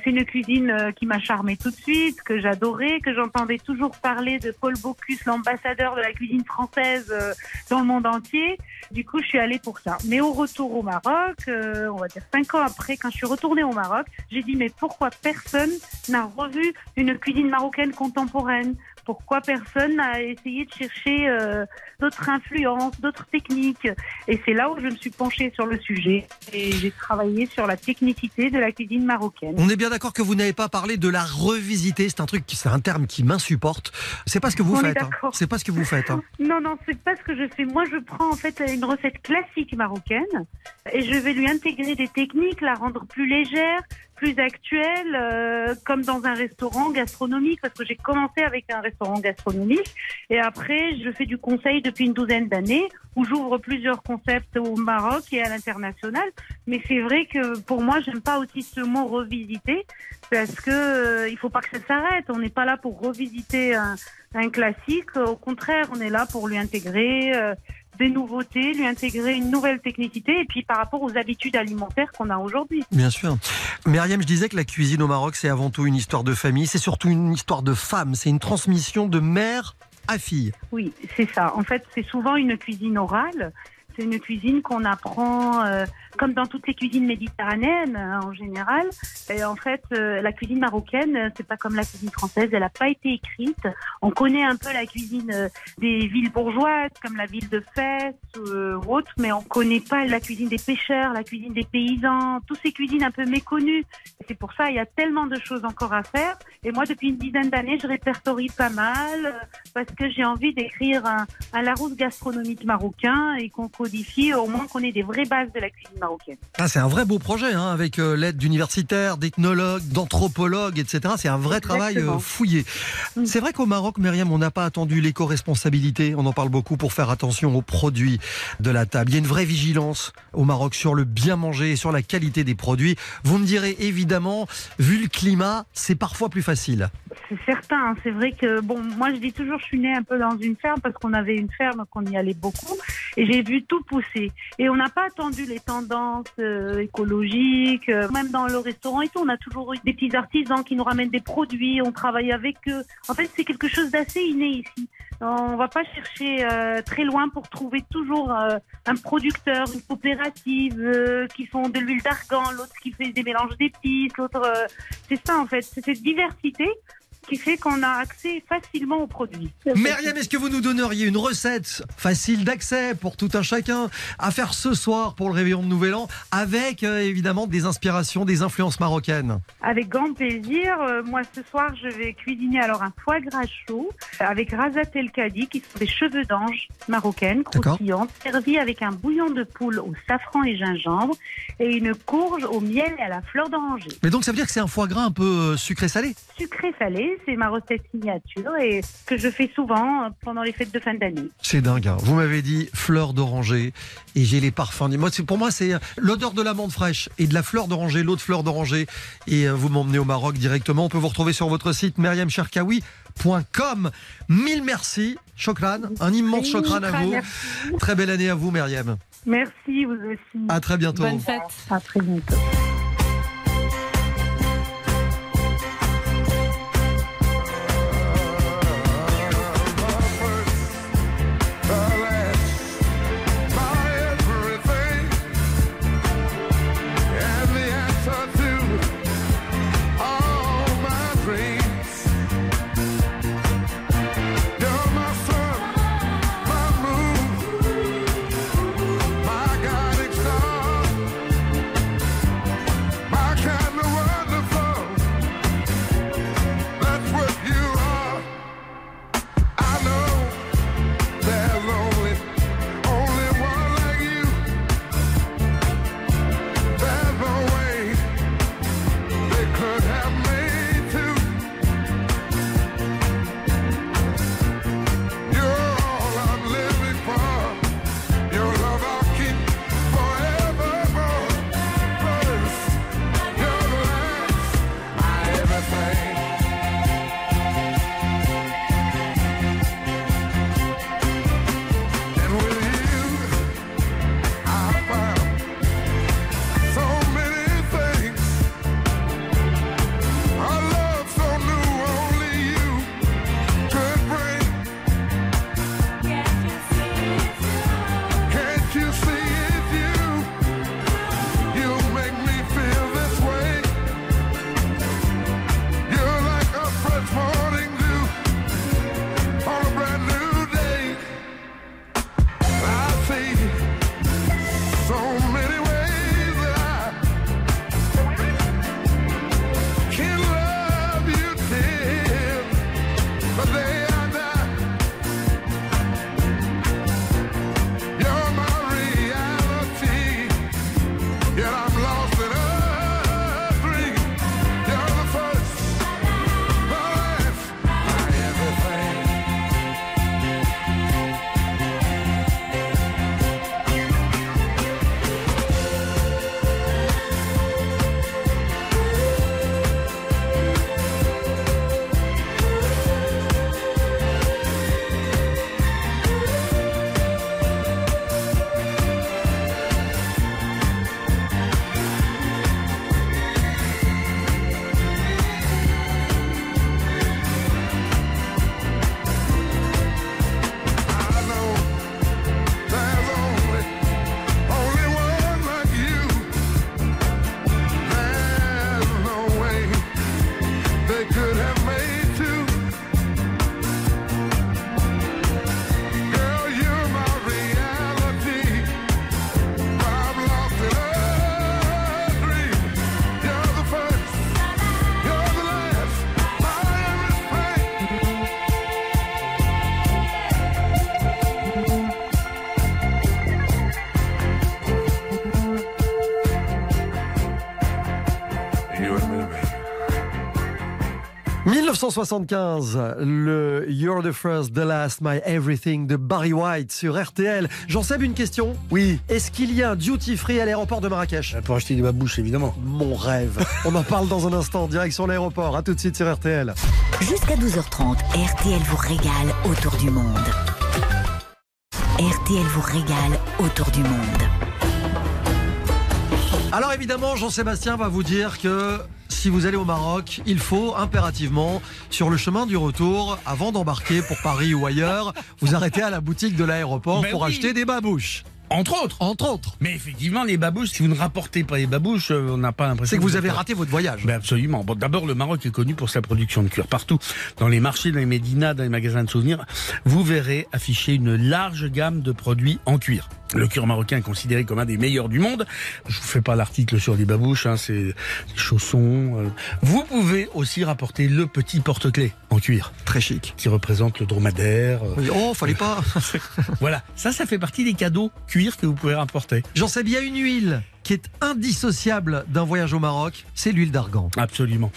C'est une cuisine euh, qui m'a charmé tout de suite, que j'adorais, que j'entendais toujours parler de Paul Bocuse, l'ambassadeur de la cuisine française euh, dans le monde entier. Du coup, je suis allée pour ça. Mais au retour au Maroc, euh, on va dire cinq ans après, quand je suis retournée au Maroc, j'ai dit mais pourquoi personne n'a revu une cuisine marocaine contemporaine? Pourquoi personne n'a essayé de chercher euh, d'autres influences, d'autres techniques Et c'est là où je me suis penchée sur le sujet et j'ai travaillé sur la technicité de la cuisine marocaine. On est bien d'accord que vous n'avez pas parlé de la revisiter, c'est un truc, c'est un terme qui m'insupporte. C'est pas ce que vous On faites. hein. C'est pas ce que vous faites. hein. Non, non, c'est pas ce que je fais. Moi, je prends en fait une recette classique marocaine et je vais lui intégrer des techniques, la rendre plus légère, plus actuelle, euh, comme dans un restaurant gastronomique, parce que j'ai commencé avec un restaurant gastronomique et après, je fais du conseil depuis une douzaine d'années où j'ouvre plusieurs concepts au Maroc et à l'international. Mais c'est vrai que pour moi, j'aime pas aussi ce mot revisiter parce que euh, il faut pas que ça s'arrête. On n'est pas là pour revisiter un, classique. Au contraire, on est là pour lui intégrer euh, des nouveautés, lui intégrer une nouvelle technicité et puis par rapport aux habitudes alimentaires qu'on a aujourd'hui. Bien sûr. Myriam, je disais que la cuisine au Maroc, c'est avant tout une histoire de famille, c'est surtout une histoire de femme, c'est une transmission de mère à fille. Oui, c'est ça. En fait, c'est souvent une cuisine orale. C'est une cuisine qu'on apprend, euh, comme dans toutes les cuisines méditerranéennes hein, en général. Et en fait, euh, la cuisine marocaine, euh, c'est pas comme la cuisine française. Elle n'a pas été écrite. On connaît un peu la cuisine euh, des villes bourgeoises, comme la ville de Fès euh, ou autre, mais on connaît pas la cuisine des pêcheurs, la cuisine des paysans, toutes ces cuisines un peu méconnues. C'est pour ça il y a tellement de choses encore à faire. Et moi, depuis une dizaine d'années, je répertorie pas mal euh, parce que j'ai envie d'écrire un Larousse gastronomique marocain et qu'on codifie, au moins qu'on ait des vraies bases de la cuisine marocaine. Ah, c'est un vrai beau projet, hein, avec euh, l'aide d'universitaires, d'ethnologues, d'anthropologues, etc. C'est un vrai travail euh, fouillé. Mm. C'est vrai qu'au Maroc, Myriam, on n'a pas attendu l'éco-responsabilité. On en parle beaucoup pour faire attention aux produits de la table. Il y a une vraie vigilance au Maroc sur le bien manger et sur la qualité des produits. Vous me direz évidemment, vu le climat, c'est parfois plus facile. C'est certain, hein. c'est vrai que bon, moi je dis toujours, je suis née un peu dans une ferme parce qu'on avait une ferme, qu'on y allait beaucoup, et j'ai vu tout pousser. Et on n'a pas attendu les tendances euh, écologiques, euh, même dans le restaurant et tout, on a toujours eu des petits artisans qui nous ramènent des produits, on travaille avec eux. En fait, c'est quelque chose d'assez inné ici. On va pas chercher euh, très loin pour trouver toujours un producteur, une coopérative qui font de l'huile d'argan, l'autre qui fait des mélanges d'épices, l'autre. c'est ça en fait, c'est cette diversité qui fait qu'on a accès facilement aux produits. Myriam, est-ce que vous nous donneriez une recette facile d'accès pour tout un chacun à faire ce soir pour le réveillon de Nouvel An, avec euh, évidemment des inspirations, des influences marocaines? Avec grand plaisir. Euh, moi, ce soir, je vais cuisiner alors un foie gras chaud avec razat el kadi, qui sont des cheveux d'ange marocaines, croustillantes, servis avec un bouillon de poule au safran et gingembre et une courge au miel et à la fleur d'oranger. Mais donc ça veut dire que c'est un foie gras un peu euh, sucré-salé C'est ma recette signature et que je fais souvent euh, pendant les fêtes de fin d'année. C'est dingue. hein. Vous m'avez dit fleur d'oranger et j'ai les parfums. Moi, c'est- pour moi, c'est euh, l'odeur de l'amande fraîche et de la fleur d'oranger, l'eau de fleur d'oranger. Et euh, vous m'emmenez au Maroc directement. On peut vous retrouver sur votre site myriamcherkaoui.com. Mille merci, Chokran. Un immense Oui, chokran à vous. merci. Très belle année à vous, Myriam. Merci, vous aussi. À très bientôt. Bonne fête. À très bientôt. 1975, le You're the First, the Last, My Everything de Barry White sur RTL. J'en sais une question? Oui. Est-ce qu'il y a un duty free à l'aéroport de Marrakech? Pour acheter des babouches, évidemment. Mon rêve. *laughs* On en parle dans un instant, direction l'aéroport. À tout de suite sur RTL. Jusqu'à 12h30, RTL vous régale autour du monde. RTL vous régale autour du monde. Alors évidemment, Jean-Sébastien va vous dire que si vous allez au Maroc, il faut impérativement, sur le chemin du retour, avant d'embarquer pour Paris ou ailleurs, vous arrêter à la boutique de l'aéroport Ben pour oui. acheter des babouches. Entre autres. Entre autres. Mais effectivement, les babouches, si vous ne rapportez pas les babouches, euh, on n'a pas l'impression C'est que vous avez raté votre voyage. Ben absolument. Bon, d'abord, le Maroc est connu pour sa production de cuir. Partout, dans les marchés, dans les médinas, dans les magasins de souvenirs, vous verrez afficher une large gamme de produits en cuir. Le cuir marocain est considéré comme un des meilleurs du monde. Je vous fais pas l'article sur les babouches, hein, c'est des chaussons. euh. Vous pouvez aussi rapporter le petit porte-clés en cuir Très chic. qui représente le dromadaire. euh. Oui, Oh, fallait pas. *laughs* Voilà, ça, ça fait partie des cadeaux cuir que vous pouvez rapporter. J'en sais bien une huile qui est indissociable d'un voyage au Maroc, c'est l'huile d'argan. Absolument.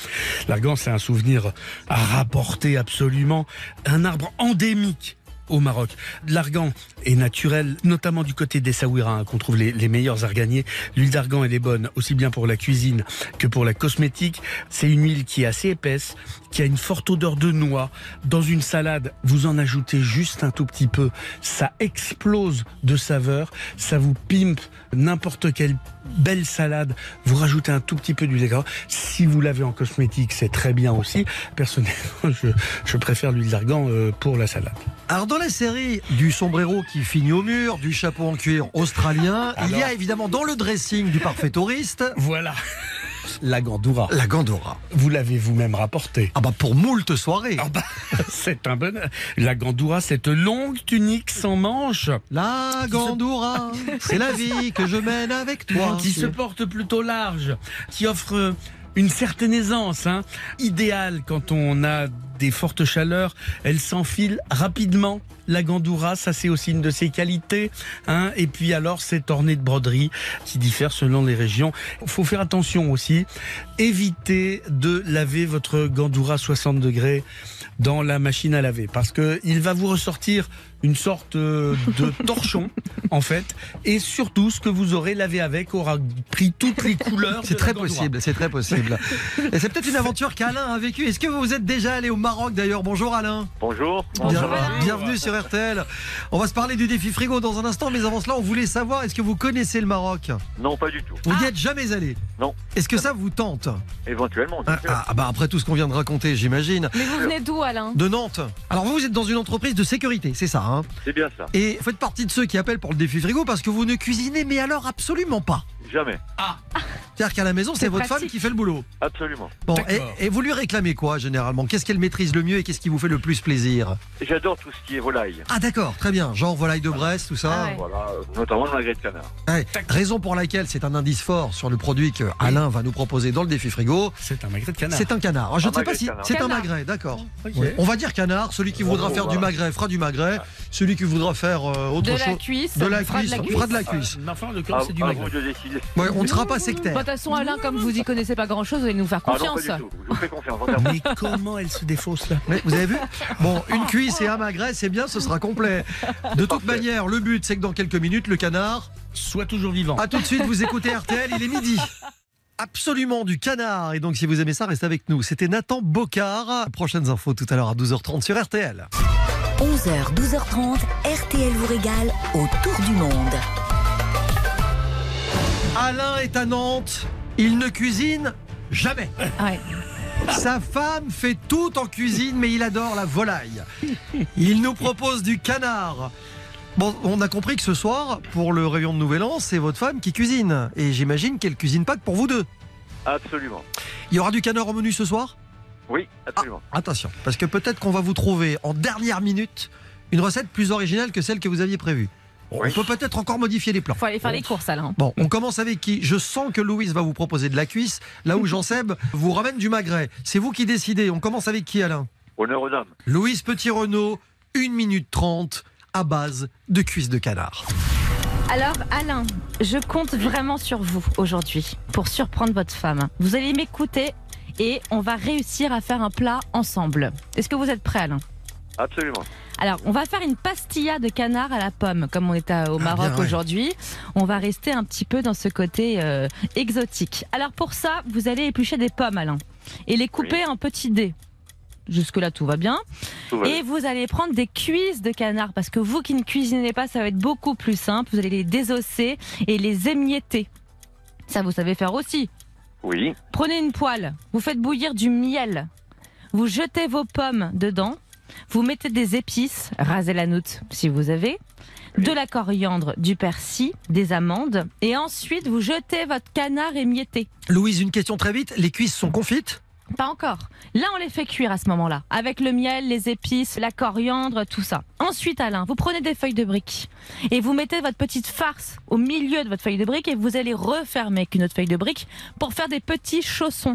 L'argan, c'est un souvenir à rapporter absolument. Un arbre endémique au Maroc. L'argan est naturel, notamment du côté des Saouira, qu'on trouve les, meilleurs arganiers. L'huile d'argan, elle est bonne aussi bien pour la cuisine que pour la cosmétique. C'est une huile qui est assez épaisse, qui a une forte odeur de noix. Dans une salade, vous en ajoutez juste un tout petit peu. Ça explose de saveur. Ça vous pimpe n'importe quelle belle salade. Vous rajoutez un tout petit peu d'huile d'argan. Si vous l'avez en cosmétique, c'est très bien aussi. Personnellement, *laughs* je, préfère l'huile d'argan euh, pour la salade. Dans la série du sombrero qui finit au mur, du chapeau en cuir australien, il y a évidemment dans le dressing du parfait touriste Voilà. La gandoura. la gandora. Vous l'avez vous-même rapporté. Ah bah pour moult soirées. Ah bah, *laughs* c'est un bonheur. La gandoura, cette longue tunique sans manches, La gandora, c'est la vie que je mène avec toi. qui se porte plutôt large, qui offre euh, une certaine aisance, hein, idéale quand on a des fortes chaleurs. Elle s'enfile rapidement. La gandoura, ça c'est aussi une de ses qualités. Hein. Et puis alors, c'est orné de broderies qui diffèrent selon les régions. Il faut faire attention aussi. Évitez de laver votre gandoura 60 degrés dans la machine à laver parce que il va vous ressortir une sorte euh, de *laughs* torchon en fait et surtout ce que vous aurez lavé avec aura pris toutes les couleurs C'est très possible, c'est très possible. Et c'est peut-être une aventure qu'Alain a vécue. Est-ce que vous êtes déjà allé au Maroc d'ailleurs? Bonjour Alain. Bonjour. Bien- bienvenue sur RTL. On va se parler du défi frigo dans un instant, mais avant cela, on voulait savoir est-ce que vous connaissez le Maroc? Non, pas du tout. Vous n'y êtes jamais allé? Non. Est-ce que ça vous tente? Éventuellement, ah, ah, bah après tout ce qu'on vient de raconter, j'imagine. Mais vous venez d'où, Alain? De Nantes. Alors vous, vous êtes dans une entreprise de sécurité, c'est ça, hein? C'est bien ça. Et faites partie de ceux qui appellent pour le défi frigo parce que vous ne cuisinez, mais alors absolument pas. Jamais. C'est-à-dire qu'à la maison, c'est votre pratique. femme qui fait le boulot. Absolument. Bon, et, vous lui réclamez quoi généralement? Qu'est-ce qu'elle maîtrise le mieux et qu'est-ce qui vous fait le plus plaisir? J'adore tout ce qui est volaille. Ah d'accord, très bien. Genre volaille de Brest, tout ça. Ah ouais. Voilà, euh, notamment le magret de canard. Ouais. Raison pour laquelle c'est un indice fort sur le produit que Alain va nous proposer dans le défi frigo. c'est un magret de canard C'est un canard. Alors, je ne sais pas si c'est un magret, d'accord. Ouais. On va dire canard. Celui qui voudra Oh, faire du magret fera du magret. Celui qui voudra faire euh, autre De la chose cuisse. de la fera cuisse, de la cuisse. fera de la cuisse. Ah, enfin, le À, corps, c'est du magret. Ouais, on ne sera pas Bon, De sectaire. toute façon, Alain, comme vous y connaissez pas grand chose, vous allez nous faire Ah non, confiance. pas du tout. Je vous fais confiance. Regardez. Mais *laughs* comment elle se défausse là vous avez vu Bon, une cuisse et un magret, c'est bien, ce sera complet. De toute Parfait. manière, le but, c'est que dans quelques minutes, le canard. Soit toujours vivant. A tout de suite, vous écoutez RTL, il est midi. Absolument du canard. Et donc, si vous aimez ça, restez avec nous. C'était Nathan Bocard. Prochaines infos tout à l'heure à 12h30 sur RTL. 11h, 12h30, RTL vous régale autour du monde. Alain est à Nantes. Il ne cuisine jamais. Ouais. Sa femme fait tout en cuisine, mais il adore la volaille. Il nous propose du canard. Bon, on a compris que ce soir, pour le réveillon de Nouvel An, c'est votre femme qui cuisine. Et j'imagine qu'elle cuisine pas que pour vous deux. Absolument. Il y aura du canard au menu ce soir? Oui, absolument. Attention, parce que peut-être qu'on va vous trouver en dernière minute une recette plus originale que celle que vous aviez prévue. On peut peut-être encore modifier les plans. Faut aller faire les courses, Alain. Bon, on commence avec qui Je sens que Louise va vous proposer de la cuisse, là où *laughs* Jean-Seb vous ramène du magret. C'est vous qui décidez. On commence avec qui, Alain Honneur aux dames. Louise Petit-Renault, 1 minute 30 à base de cuisse de canard. Alors, Alain, je compte vraiment sur vous aujourd'hui pour surprendre votre femme. Vous allez m'écouter et on va réussir à faire un plat ensemble. Est-ce que vous êtes prêts, Alain? Absolument. alors, on va faire une pastilla de canard à la pomme, comme on est à- au Maroc Ah, ouais. aujourd'hui. On va rester un petit peu dans ce côté euh, exotique. Alors, pour ça, vous allez éplucher des pommes, Alain, et les couper en petits dés. Jusque-là, tout va bien. Tout va Et vous allez prendre des cuisses de canard, parce que vous qui ne cuisinez pas, ça va être beaucoup plus simple. Vous allez les désosser et les émietter. Ça, vous savez faire aussi. Oui. Prenez une poêle, vous faites bouillir du miel, vous jetez vos pommes dedans, vous mettez des épices, rasez la noute si vous avez, de la coriandre, du persil, des amandes, et ensuite vous jetez votre canard émietté. Louise, une question très vite. Les cuisses sont confites? Pas encore. Là, on les fait cuire à ce moment-là, avec le miel, les épices, la coriandre, tout ça. Ensuite, Alain, vous prenez des feuilles de briques et vous mettez votre petite farce au milieu de votre feuille de brique et vous allez refermer avec une autre feuille de brique pour faire des petits chaussons.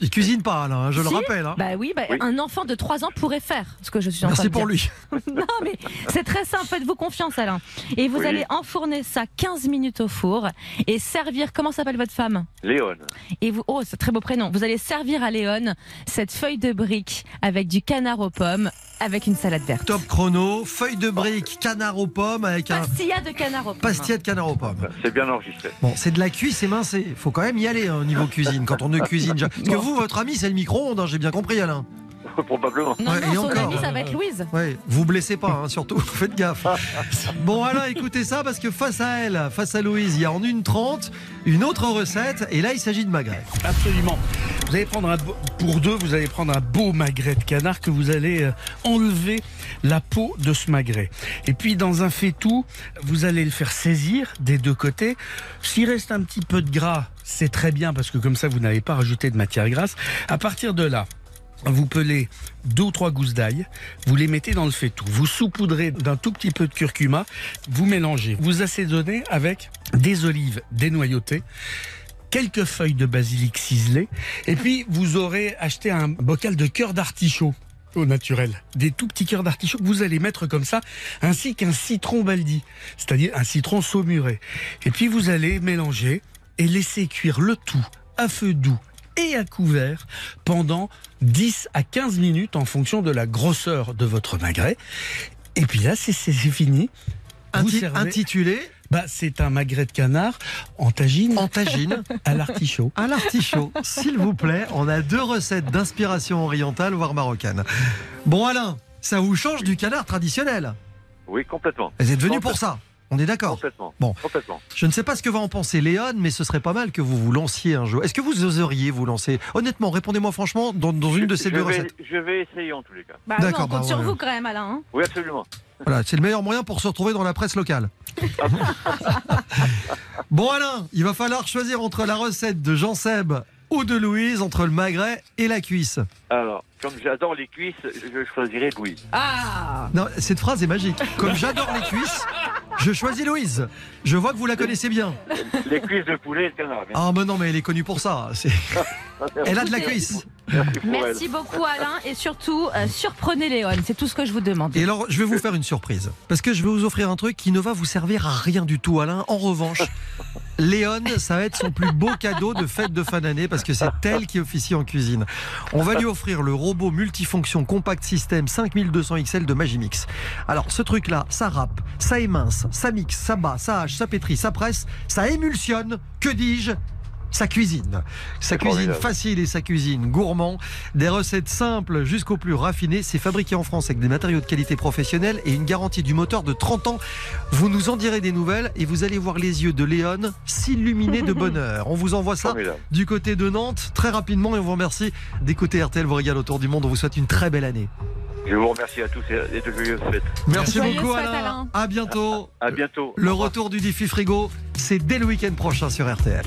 Il cuisine pas, Alain, hein, je le rappelle. hein. Bah oui, bah, Oui. un enfant de 3 ans pourrait faire ce que je suis en train Merci de pour dire. lui. *laughs* non, mais c'est très simple, faites-vous confiance, Alain. Et vous Oui. allez enfourner ça 15 minutes au four et servir. Comment s'appelle votre femme? Léon. Et vous, oh, c'est un très beau prénom. Vous allez servir à Léon cette feuille de brique avec du canard aux pommes, avec une salade verte. Top chrono, feuille de brique, canard aux pommes avec un Pastilla de canard aux pommes. pastilla de canard aux pommes. C'est bien enregistré. Bon, c'est de la cuisse émincée. Faut quand même y aller hein, au niveau cuisine quand on ne cuisine jamais. Parce que vous, votre ami, c'est le micro-ondes, hein, j'ai bien compris, Alain. *laughs* Probablement. Non, Ouais, non, et son encore. ami, ça va être Louise. Ouais, vous blessez pas, hein, surtout, *laughs* faites gaffe. Bon, Alain, écoutez ça, parce que face à elle, face à Louise, il y a en une 30 une autre recette, et là, il s'agit de magret. Absolument. Vous allez prendre un beau- pour deux, vous allez prendre un beau magret de canard que vous allez euh, enlever la peau de ce magret. Et puis dans un faitout, vous allez le faire saisir des deux côtés. S'il reste un petit peu de gras, c'est très bien parce que comme ça vous n'avez pas rajouté de matière grasse. À partir de là, vous pelez deux ou trois gousses d'ail, vous les mettez dans le faitout, vous saupoudrez d'un tout petit peu de curcuma, vous mélangez, vous assaisonnez avec des olives dénoyautées, quelques feuilles de basilic ciselées, et puis vous aurez acheté un bocal de cœur d'artichaut au naturel. Des tout petits cœurs d'artichaut que vous allez mettre comme ça, ainsi qu'un citron baldi, c'est-à-dire un citron saumuré. Et puis vous allez mélanger et laisser cuire le tout à feu doux et à couvert pendant 10 à 15 minutes en fonction de la grosseur de votre magret. Et puis là, c'est fini. Vous Inti- servez- intitulé bah, c'est un magret de canard en tagine En tagine *laughs* à l'artichaut. à l'artichaut. S'il vous plaît, on a deux recettes d'inspiration orientale, voire marocaine. Bon, Alain, ça vous change du canard traditionnel? Oui, complètement. Vous êtes venu pour ça. On est d'accord. Complètement. Bon. Complètement. Je ne sais pas ce que va en penser Léon, mais ce serait pas mal que vous vous lanciez un jour. Est-ce que vous oseriez vous lancer? Honnêtement, répondez-moi franchement dans, dans une de ces je deux vais, recettes. Je vais essayer en tous les cas. Bah, D'accord, on compte bah, sur ouais. vous quand même, Alain. hein. Oui, absolument. Voilà, c'est le meilleur moyen pour se retrouver dans la presse locale. *laughs* bon Alain, il va falloir choisir entre la recette de Jean Seb ou de Louise, entre le magret et la cuisse. Alors, comme j'adore les cuisses, je choisirais Louise. Ah Non, cette phrase est magique. Comme j'adore les cuisses, je choisis Louise. Je vois que vous la connaissez bien. Les cuisses de poulet et de canard. bien. Ah mais non, mais elle est connue pour ça. C'est- *laughs* Elle a de la cuisse. Merci pour Merci beaucoup, Alain. Et surtout, euh, surprenez Léon. C'est tout ce que je vous demande. Et alors, je vais vous faire une surprise. Parce que je vais vous offrir un truc qui ne va vous servir à rien du tout, Alain. En revanche, Léon, ça va être son plus beau cadeau de fête de fin d'année parce que c'est elle qui officie en cuisine. On va lui offrir le robot multifonction Compact System 5200 XL de Magimix. Alors, ce truc-là, ça râpe, ça émince, ça mixe, ça bat, ça hache, ça pétrit, ça presse, ça émulsionne. Que dis-je? Sa cuisine. Sa cuisine formidable. facile et sa cuisine gourmand. Des recettes simples jusqu'au plus raffiné. C'est fabriqué en France avec des matériaux de qualité professionnelle et une garantie du moteur de 30 ans. Vous nous en direz des nouvelles et vous allez voir les yeux de Léon s'illuminer de *laughs* bonheur. On vous envoie ça Formidable. du côté de Nantes très rapidement et on vous remercie d'écouter RTL vous régale autour du monde. On vous souhaite une très belle année. Je vous remercie à tous et et de joyeuses fêtes. Merci beaucoup fêtes, Alain. Alain. À bientôt. À bientôt. Le retour du défi frigo, c'est dès le week-end prochain sur RTL.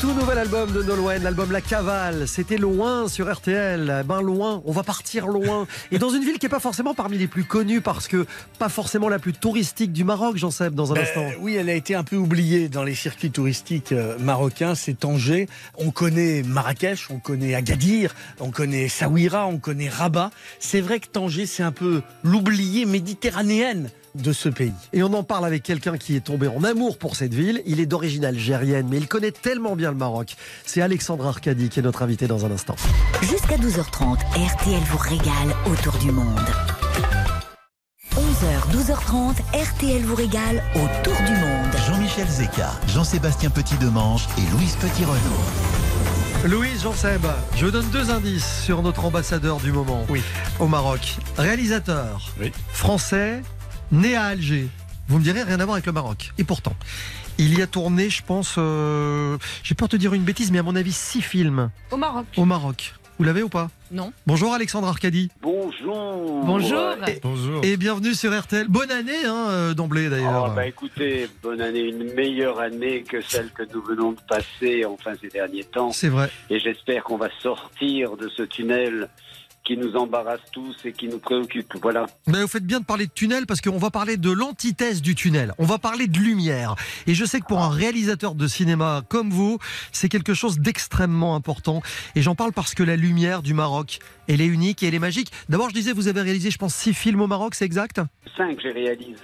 Tout nouvel album de Nolwenn, l'album La Cavale. C'était loin sur RTL. Ben loin, on va partir loin. Et dans une ville qui n'est pas forcément parmi les plus connues parce que pas forcément la plus touristique du Maroc, j'en sais dans un Ben, instant. oui, elle a été un peu oubliée dans les circuits touristiques euh, marocains, c'est Tanger. On connaît Marrakech, on connaît Agadir, on connaît Saouira, on connaît Rabat. C'est vrai que Tanger, c'est un peu l'oublié méditerranéenne de ce pays. Et on en parle avec quelqu'un qui est tombé en amour pour cette ville. Il est d'origine algérienne, mais il connaît tellement bien le Maroc. C'est Alexandre Arcadi qui est notre invité dans un instant. Jusqu'à 12h30, RTL vous régale autour du monde. 11h, 12h30, RTL vous régale autour du monde. Jean-Michel Zeka, Jean-Sébastien Petit-Demange et Louise Petit-Renaud. Louise Jean Seb, je vous donne deux indices sur notre ambassadeur du moment Oui. au Maroc. Réalisateur Oui. français, né à Alger. Vous me direz rien à voir avec le Maroc. Et pourtant, il y a tourné, je pense, euh, j'ai peur de te dire une bêtise, mais à mon avis, six films Au Maroc. au Maroc. Vous l'avez ou pas? Non. Bonjour Alexandre Arcadi. Bonjour. Bonjour. Et- Bonjour. Et bienvenue sur RTL. Bonne année hein, euh, d'emblée d'ailleurs. Oh, bah écoutez, bonne année, une meilleure année que celle que nous venons de passer enfin ces derniers temps. C'est vrai. Et j'espère qu'on va sortir de ce tunnel qui nous embarrasse tous et qui nous préoccupe. Voilà. Mais vous faites bien de parler de tunnel parce qu'on va parler de l'antithèse du tunnel. On va parler de lumière. Et je sais que pour un réalisateur de cinéma comme vous, c'est quelque chose d'extrêmement important. Et j'en parle parce que la lumière du Maroc, elle est unique et elle est magique. D'abord, je disais, vous avez réalisé, je pense, six films au Maroc, c'est exact? Cinq, j'ai réalisé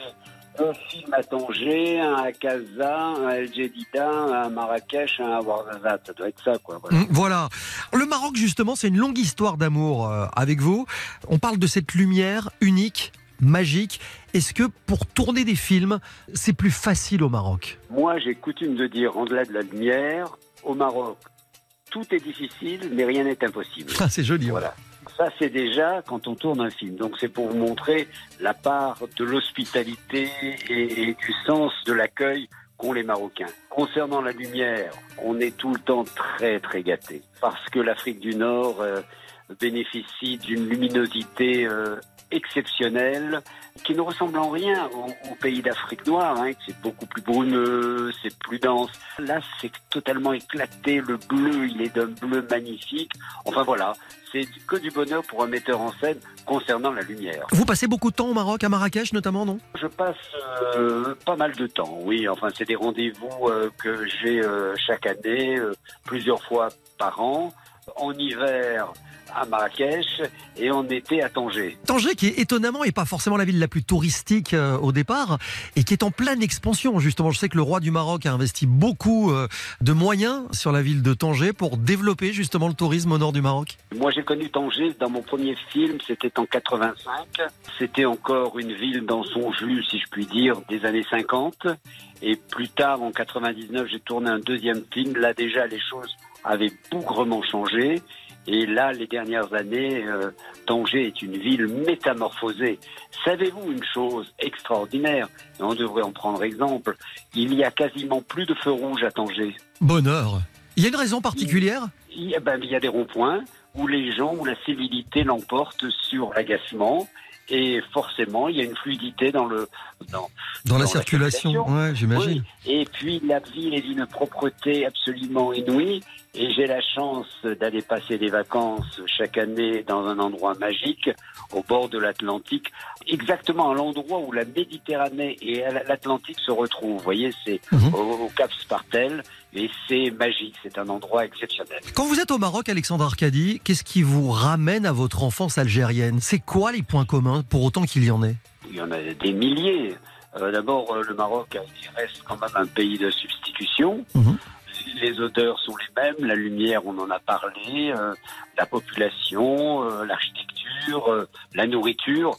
un film à Tanger, un à Casa, un à El Jedida, un à Marrakech, un à Ouarzazate. Ça doit être ça, quoi. Voilà. Mm, Voilà. Le Maroc, justement, c'est une longue histoire d'amour euh, avec vous. On parle de cette lumière unique, magique. Est-ce que pour tourner des films, c'est plus facile au Maroc? Moi, j'ai coutume de dire, en-delà de la lumière, au Maroc, tout est difficile, mais rien n'est impossible. Ah, C'est joli. ouais. Ça, c'est déjà quand on tourne un film. Donc, c'est pour vous montrer la part de l'hospitalité et, et du sens de l'accueil qu'ont les Marocains. Concernant la lumière, on est tout le temps très, très gâté. Parce que l'Afrique du Nord euh, bénéficie d'une luminosité euh, exceptionnelle qui ne ressemble en rien au, au pays d'Afrique noire. Hein, c'est beaucoup plus brumeux, c'est plus dense. Là, c'est totalement éclaté. Le bleu, il est d'un bleu magnifique. Enfin voilà, c'est que du bonheur pour un metteur en scène concernant la lumière. Vous passez beaucoup de temps au Maroc, à Marrakech notamment, non? Je passe euh, pas mal de temps, oui. Enfin, c'est des rendez-vous euh, que j'ai euh, chaque année, plusieurs fois par an. En hiver à Marrakech et en été à Tanger. Tanger, qui est étonnamment et pas forcément la ville la plus touristique euh, au départ, et qui est en pleine expansion. Justement, je sais que le roi du Maroc a investi beaucoup euh, de moyens sur la ville de Tanger pour développer justement le tourisme au nord du Maroc. Moi, j'ai connu Tanger dans mon premier film, c'était en 85. C'était encore une ville dans son jus, si je puis dire, des années 50. Et plus tard, en 99, j'ai tourné un deuxième film. Là, déjà, les choses avaient bougrement changé. Et là, les dernières années, euh, Tanger est une ville métamorphosée. Savez-vous une chose extraordinaire? Et On devrait en prendre exemple. Il y a quasiment plus de feux rouges à Tanger. Bonheur. Il y a une raison particulière? Il y a, ben, il y a des ronds-points où les gens, où la civilité l'emporte sur l'agacement. Et forcément, il y a une fluidité dans le dans, Dans la circulation, ouais, j'imagine. Oui. Et puis la ville est d'une propreté absolument inouïe. Et j'ai la chance d'aller passer des vacances chaque année dans un endroit magique au bord de l'Atlantique, exactement à l'endroit où la Méditerranée et l'Atlantique se retrouvent. Vous voyez, c'est Mhm. au, au Cap Spartel et c'est magique. C'est un endroit exceptionnel. Quand vous êtes au Maroc, Alexandre Arcadi, qu'est-ce qui vous ramène à votre enfance algérienne? C'est quoi les points communs, pour autant qu'il y en ait? Il y en a des milliers. Euh, D'abord, euh, le Maroc il reste quand même un pays de substitution. Mhm. Les odeurs sont les mêmes, la lumière, on en a parlé, euh, la population, euh, l'architecture, euh, la nourriture.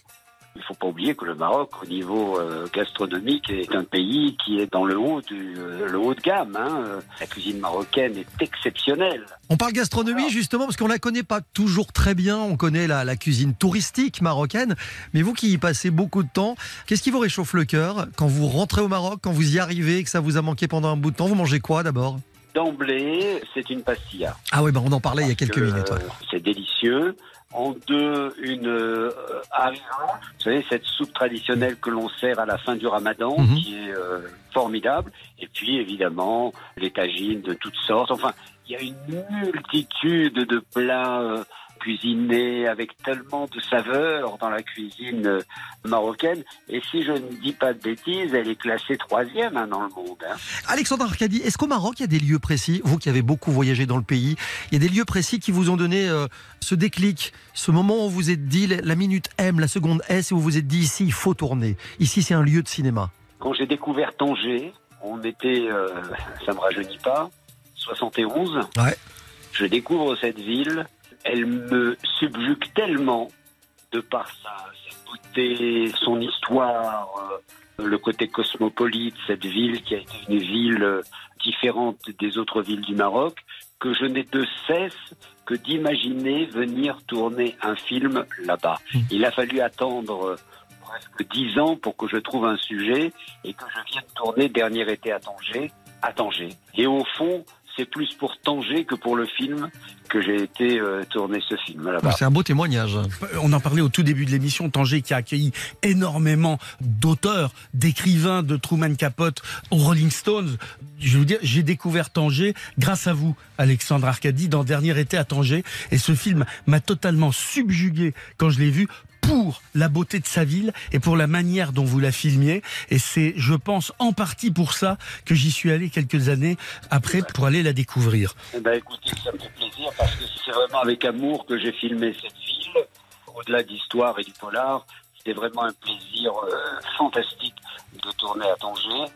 Il ne faut pas oublier que le Maroc, au niveau euh, gastronomique, est un pays qui est dans le haut, du, euh, le haut de gamme. hein. La cuisine marocaine est exceptionnelle. On parle gastronomie justement parce qu'on la connaît pas toujours très bien. On connaît la, la cuisine touristique marocaine, mais vous qui y passez beaucoup de temps, qu'est-ce qui vous réchauffe le cœur quand vous rentrez au Maroc, quand vous y arrivez et que ça vous a manqué pendant un bout de temps? Vous mangez quoi d'abord? D'emblée, c'est une pastilla. Ah oui, bah on en parlait il y a quelques que, minutes. ouais. euh, C'est délicieux. En deux, une euh, harira, vous savez, cette soupe traditionnelle que l'on sert à la fin du ramadan, Mhm. qui est euh, formidable. Et puis, évidemment, les tagines de toutes sortes. Enfin, il y a une multitude de plats euh, cuisinés avec tellement de saveurs dans la cuisine euh, marocaine. Et si je ne dis pas de bêtises, elle est classée troisième hein, dans le monde. hein. Alexandre Arcadi, est-ce qu'au Maroc, il y a des lieux précis, vous qui avez beaucoup voyagé dans le pays, il y a des lieux précis qui vous ont donné euh, ce déclic, ce moment où vous êtes dit la la minute M, la seconde S, et où vous vous êtes dit ici, il faut tourner. Ici, c'est un lieu de cinéma. Quand j'ai découvert Tanger, on était, euh, ça me rajeunit pas, 71. Ouais. Je découvre cette ville, elle me subjugue tellement de par sa, sa beauté, son histoire, euh, le côté cosmopolite, cette ville qui a été une ville euh, différente des autres villes du Maroc, que je n'ai de cesse que d'imaginer venir tourner un film là-bas. Il a fallu attendre euh, presque dix ans pour que je trouve un sujet et que je vienne tourner dernier été à Tanger, à Tanger. Et au fond, c'est plus pour Tanger que pour le film que j'ai été euh, tourner ce film là-bas. C'est un beau témoignage. On en parlait au tout début de l'émission, Tanger qui a accueilli énormément d'auteurs, d'écrivains de Truman Capote aux Rolling Stones. Je veux dire, j'ai découvert Tanger grâce à vous, Alexandre Arcadi, dans Dernier été à Tanger. Et ce film m'a totalement subjugué quand je l'ai vu pour la beauté de sa ville et pour la manière dont vous la filmiez. Et c'est, je pense, en partie pour ça que j'y suis allé quelques années après pour aller la découvrir. Eh ben, écoutez, ça me fait plaisir parce que c'est vraiment avec amour que j'ai filmé cette ville. Au-delà d'histoire et du polar, c'était vraiment un plaisir euh, fantastique de tourner à Tanger.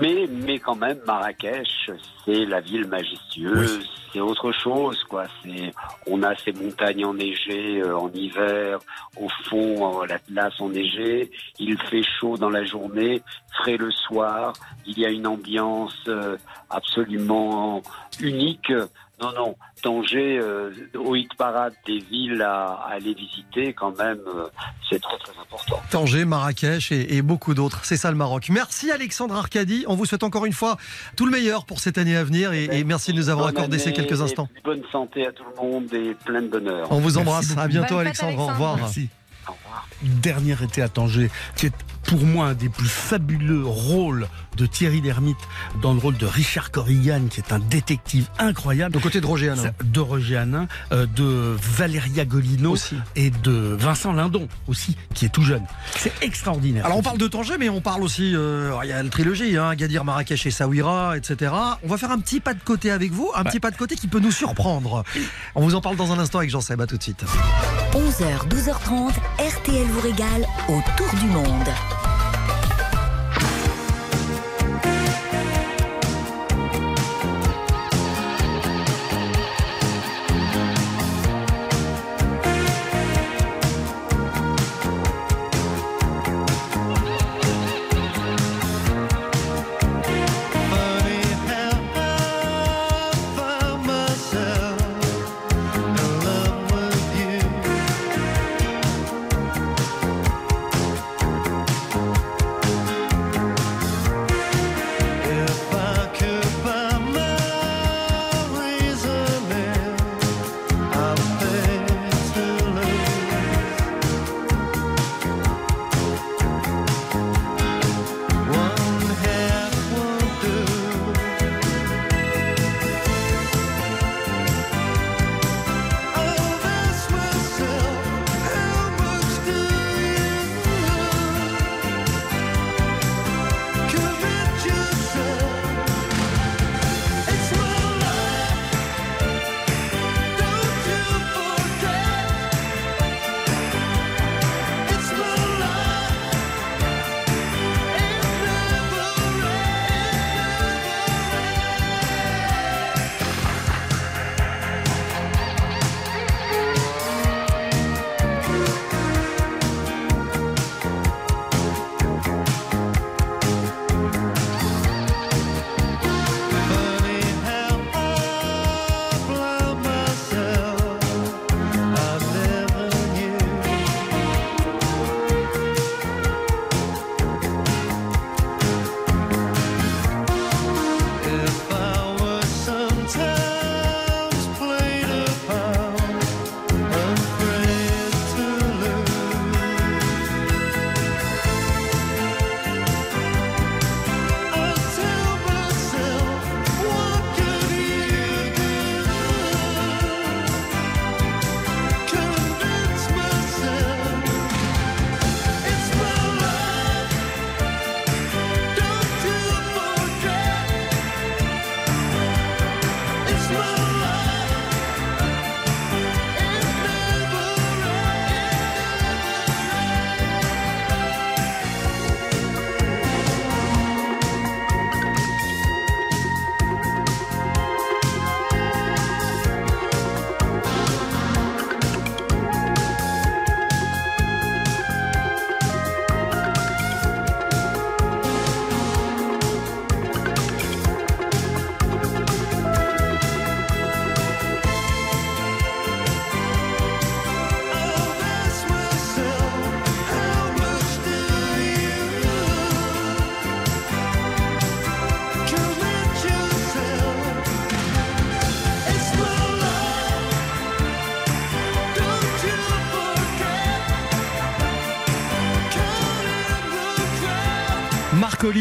Mais, mais quand même, Marrakech, c'est la ville majestueuse. C'est autre chose, quoi. C'est, on a ces montagnes enneigées euh, en hiver, au fond, euh, l'Atlas enneigé. Il fait chaud dans la journée, frais le soir. Il y a une ambiance euh, absolument unique. Non, non, Tanger, euh, au hit parade des villes à, à aller visiter, quand même, euh, c'est très très important. Tanger, Marrakech et, et beaucoup d'autres. C'est ça le Maroc. Merci Alexandre Arcadi. On vous souhaite encore une fois tout le meilleur pour cette année à venir et, et merci de nous avoir Bonne accordé ces quelques instants. Bonne santé à tout le monde et plein de bonheur. On vous embrasse. À bientôt Alexandre. Au revoir. Merci. Dernier été à Tanger, qui est pour moi un des plus fabuleux rôles de Thierry Lhermitte dans le rôle de Richard Corrigan, qui est un détective incroyable. De côté de Roger Hanin. De Roger Hanin, euh, de Valéria Golino Aussi. et de Vincent Lindon aussi, qui est tout jeune. C'est extraordinaire. Alors on parle de Tanger, mais on parle aussi, euh, il y a la trilogie, hein, Gadir, Marrakech et Saouira, etc. On va faire un petit pas de côté avec vous, un petit pas de côté qui peut nous surprendre. On vous en parle dans un instant avec Jean-Seb, à tout de suite. 11h, 12h30, RTL vous régale autour du monde.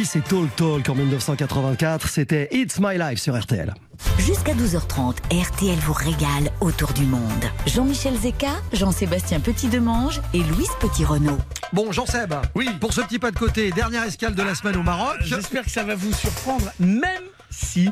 Collis et Tall Talk en 1984. C'était It's My Life sur RTL. Jusqu'à 12h30, RTL vous régale autour du monde. Jean-Michel Zeka, Jean-Sébastien Petit-Demange et Louise Petit-Renault. Bon, Jean-Seb, oui. pour ce petit pas de côté, dernière escale de la semaine au Maroc. J'espère que ça va vous surprendre, même si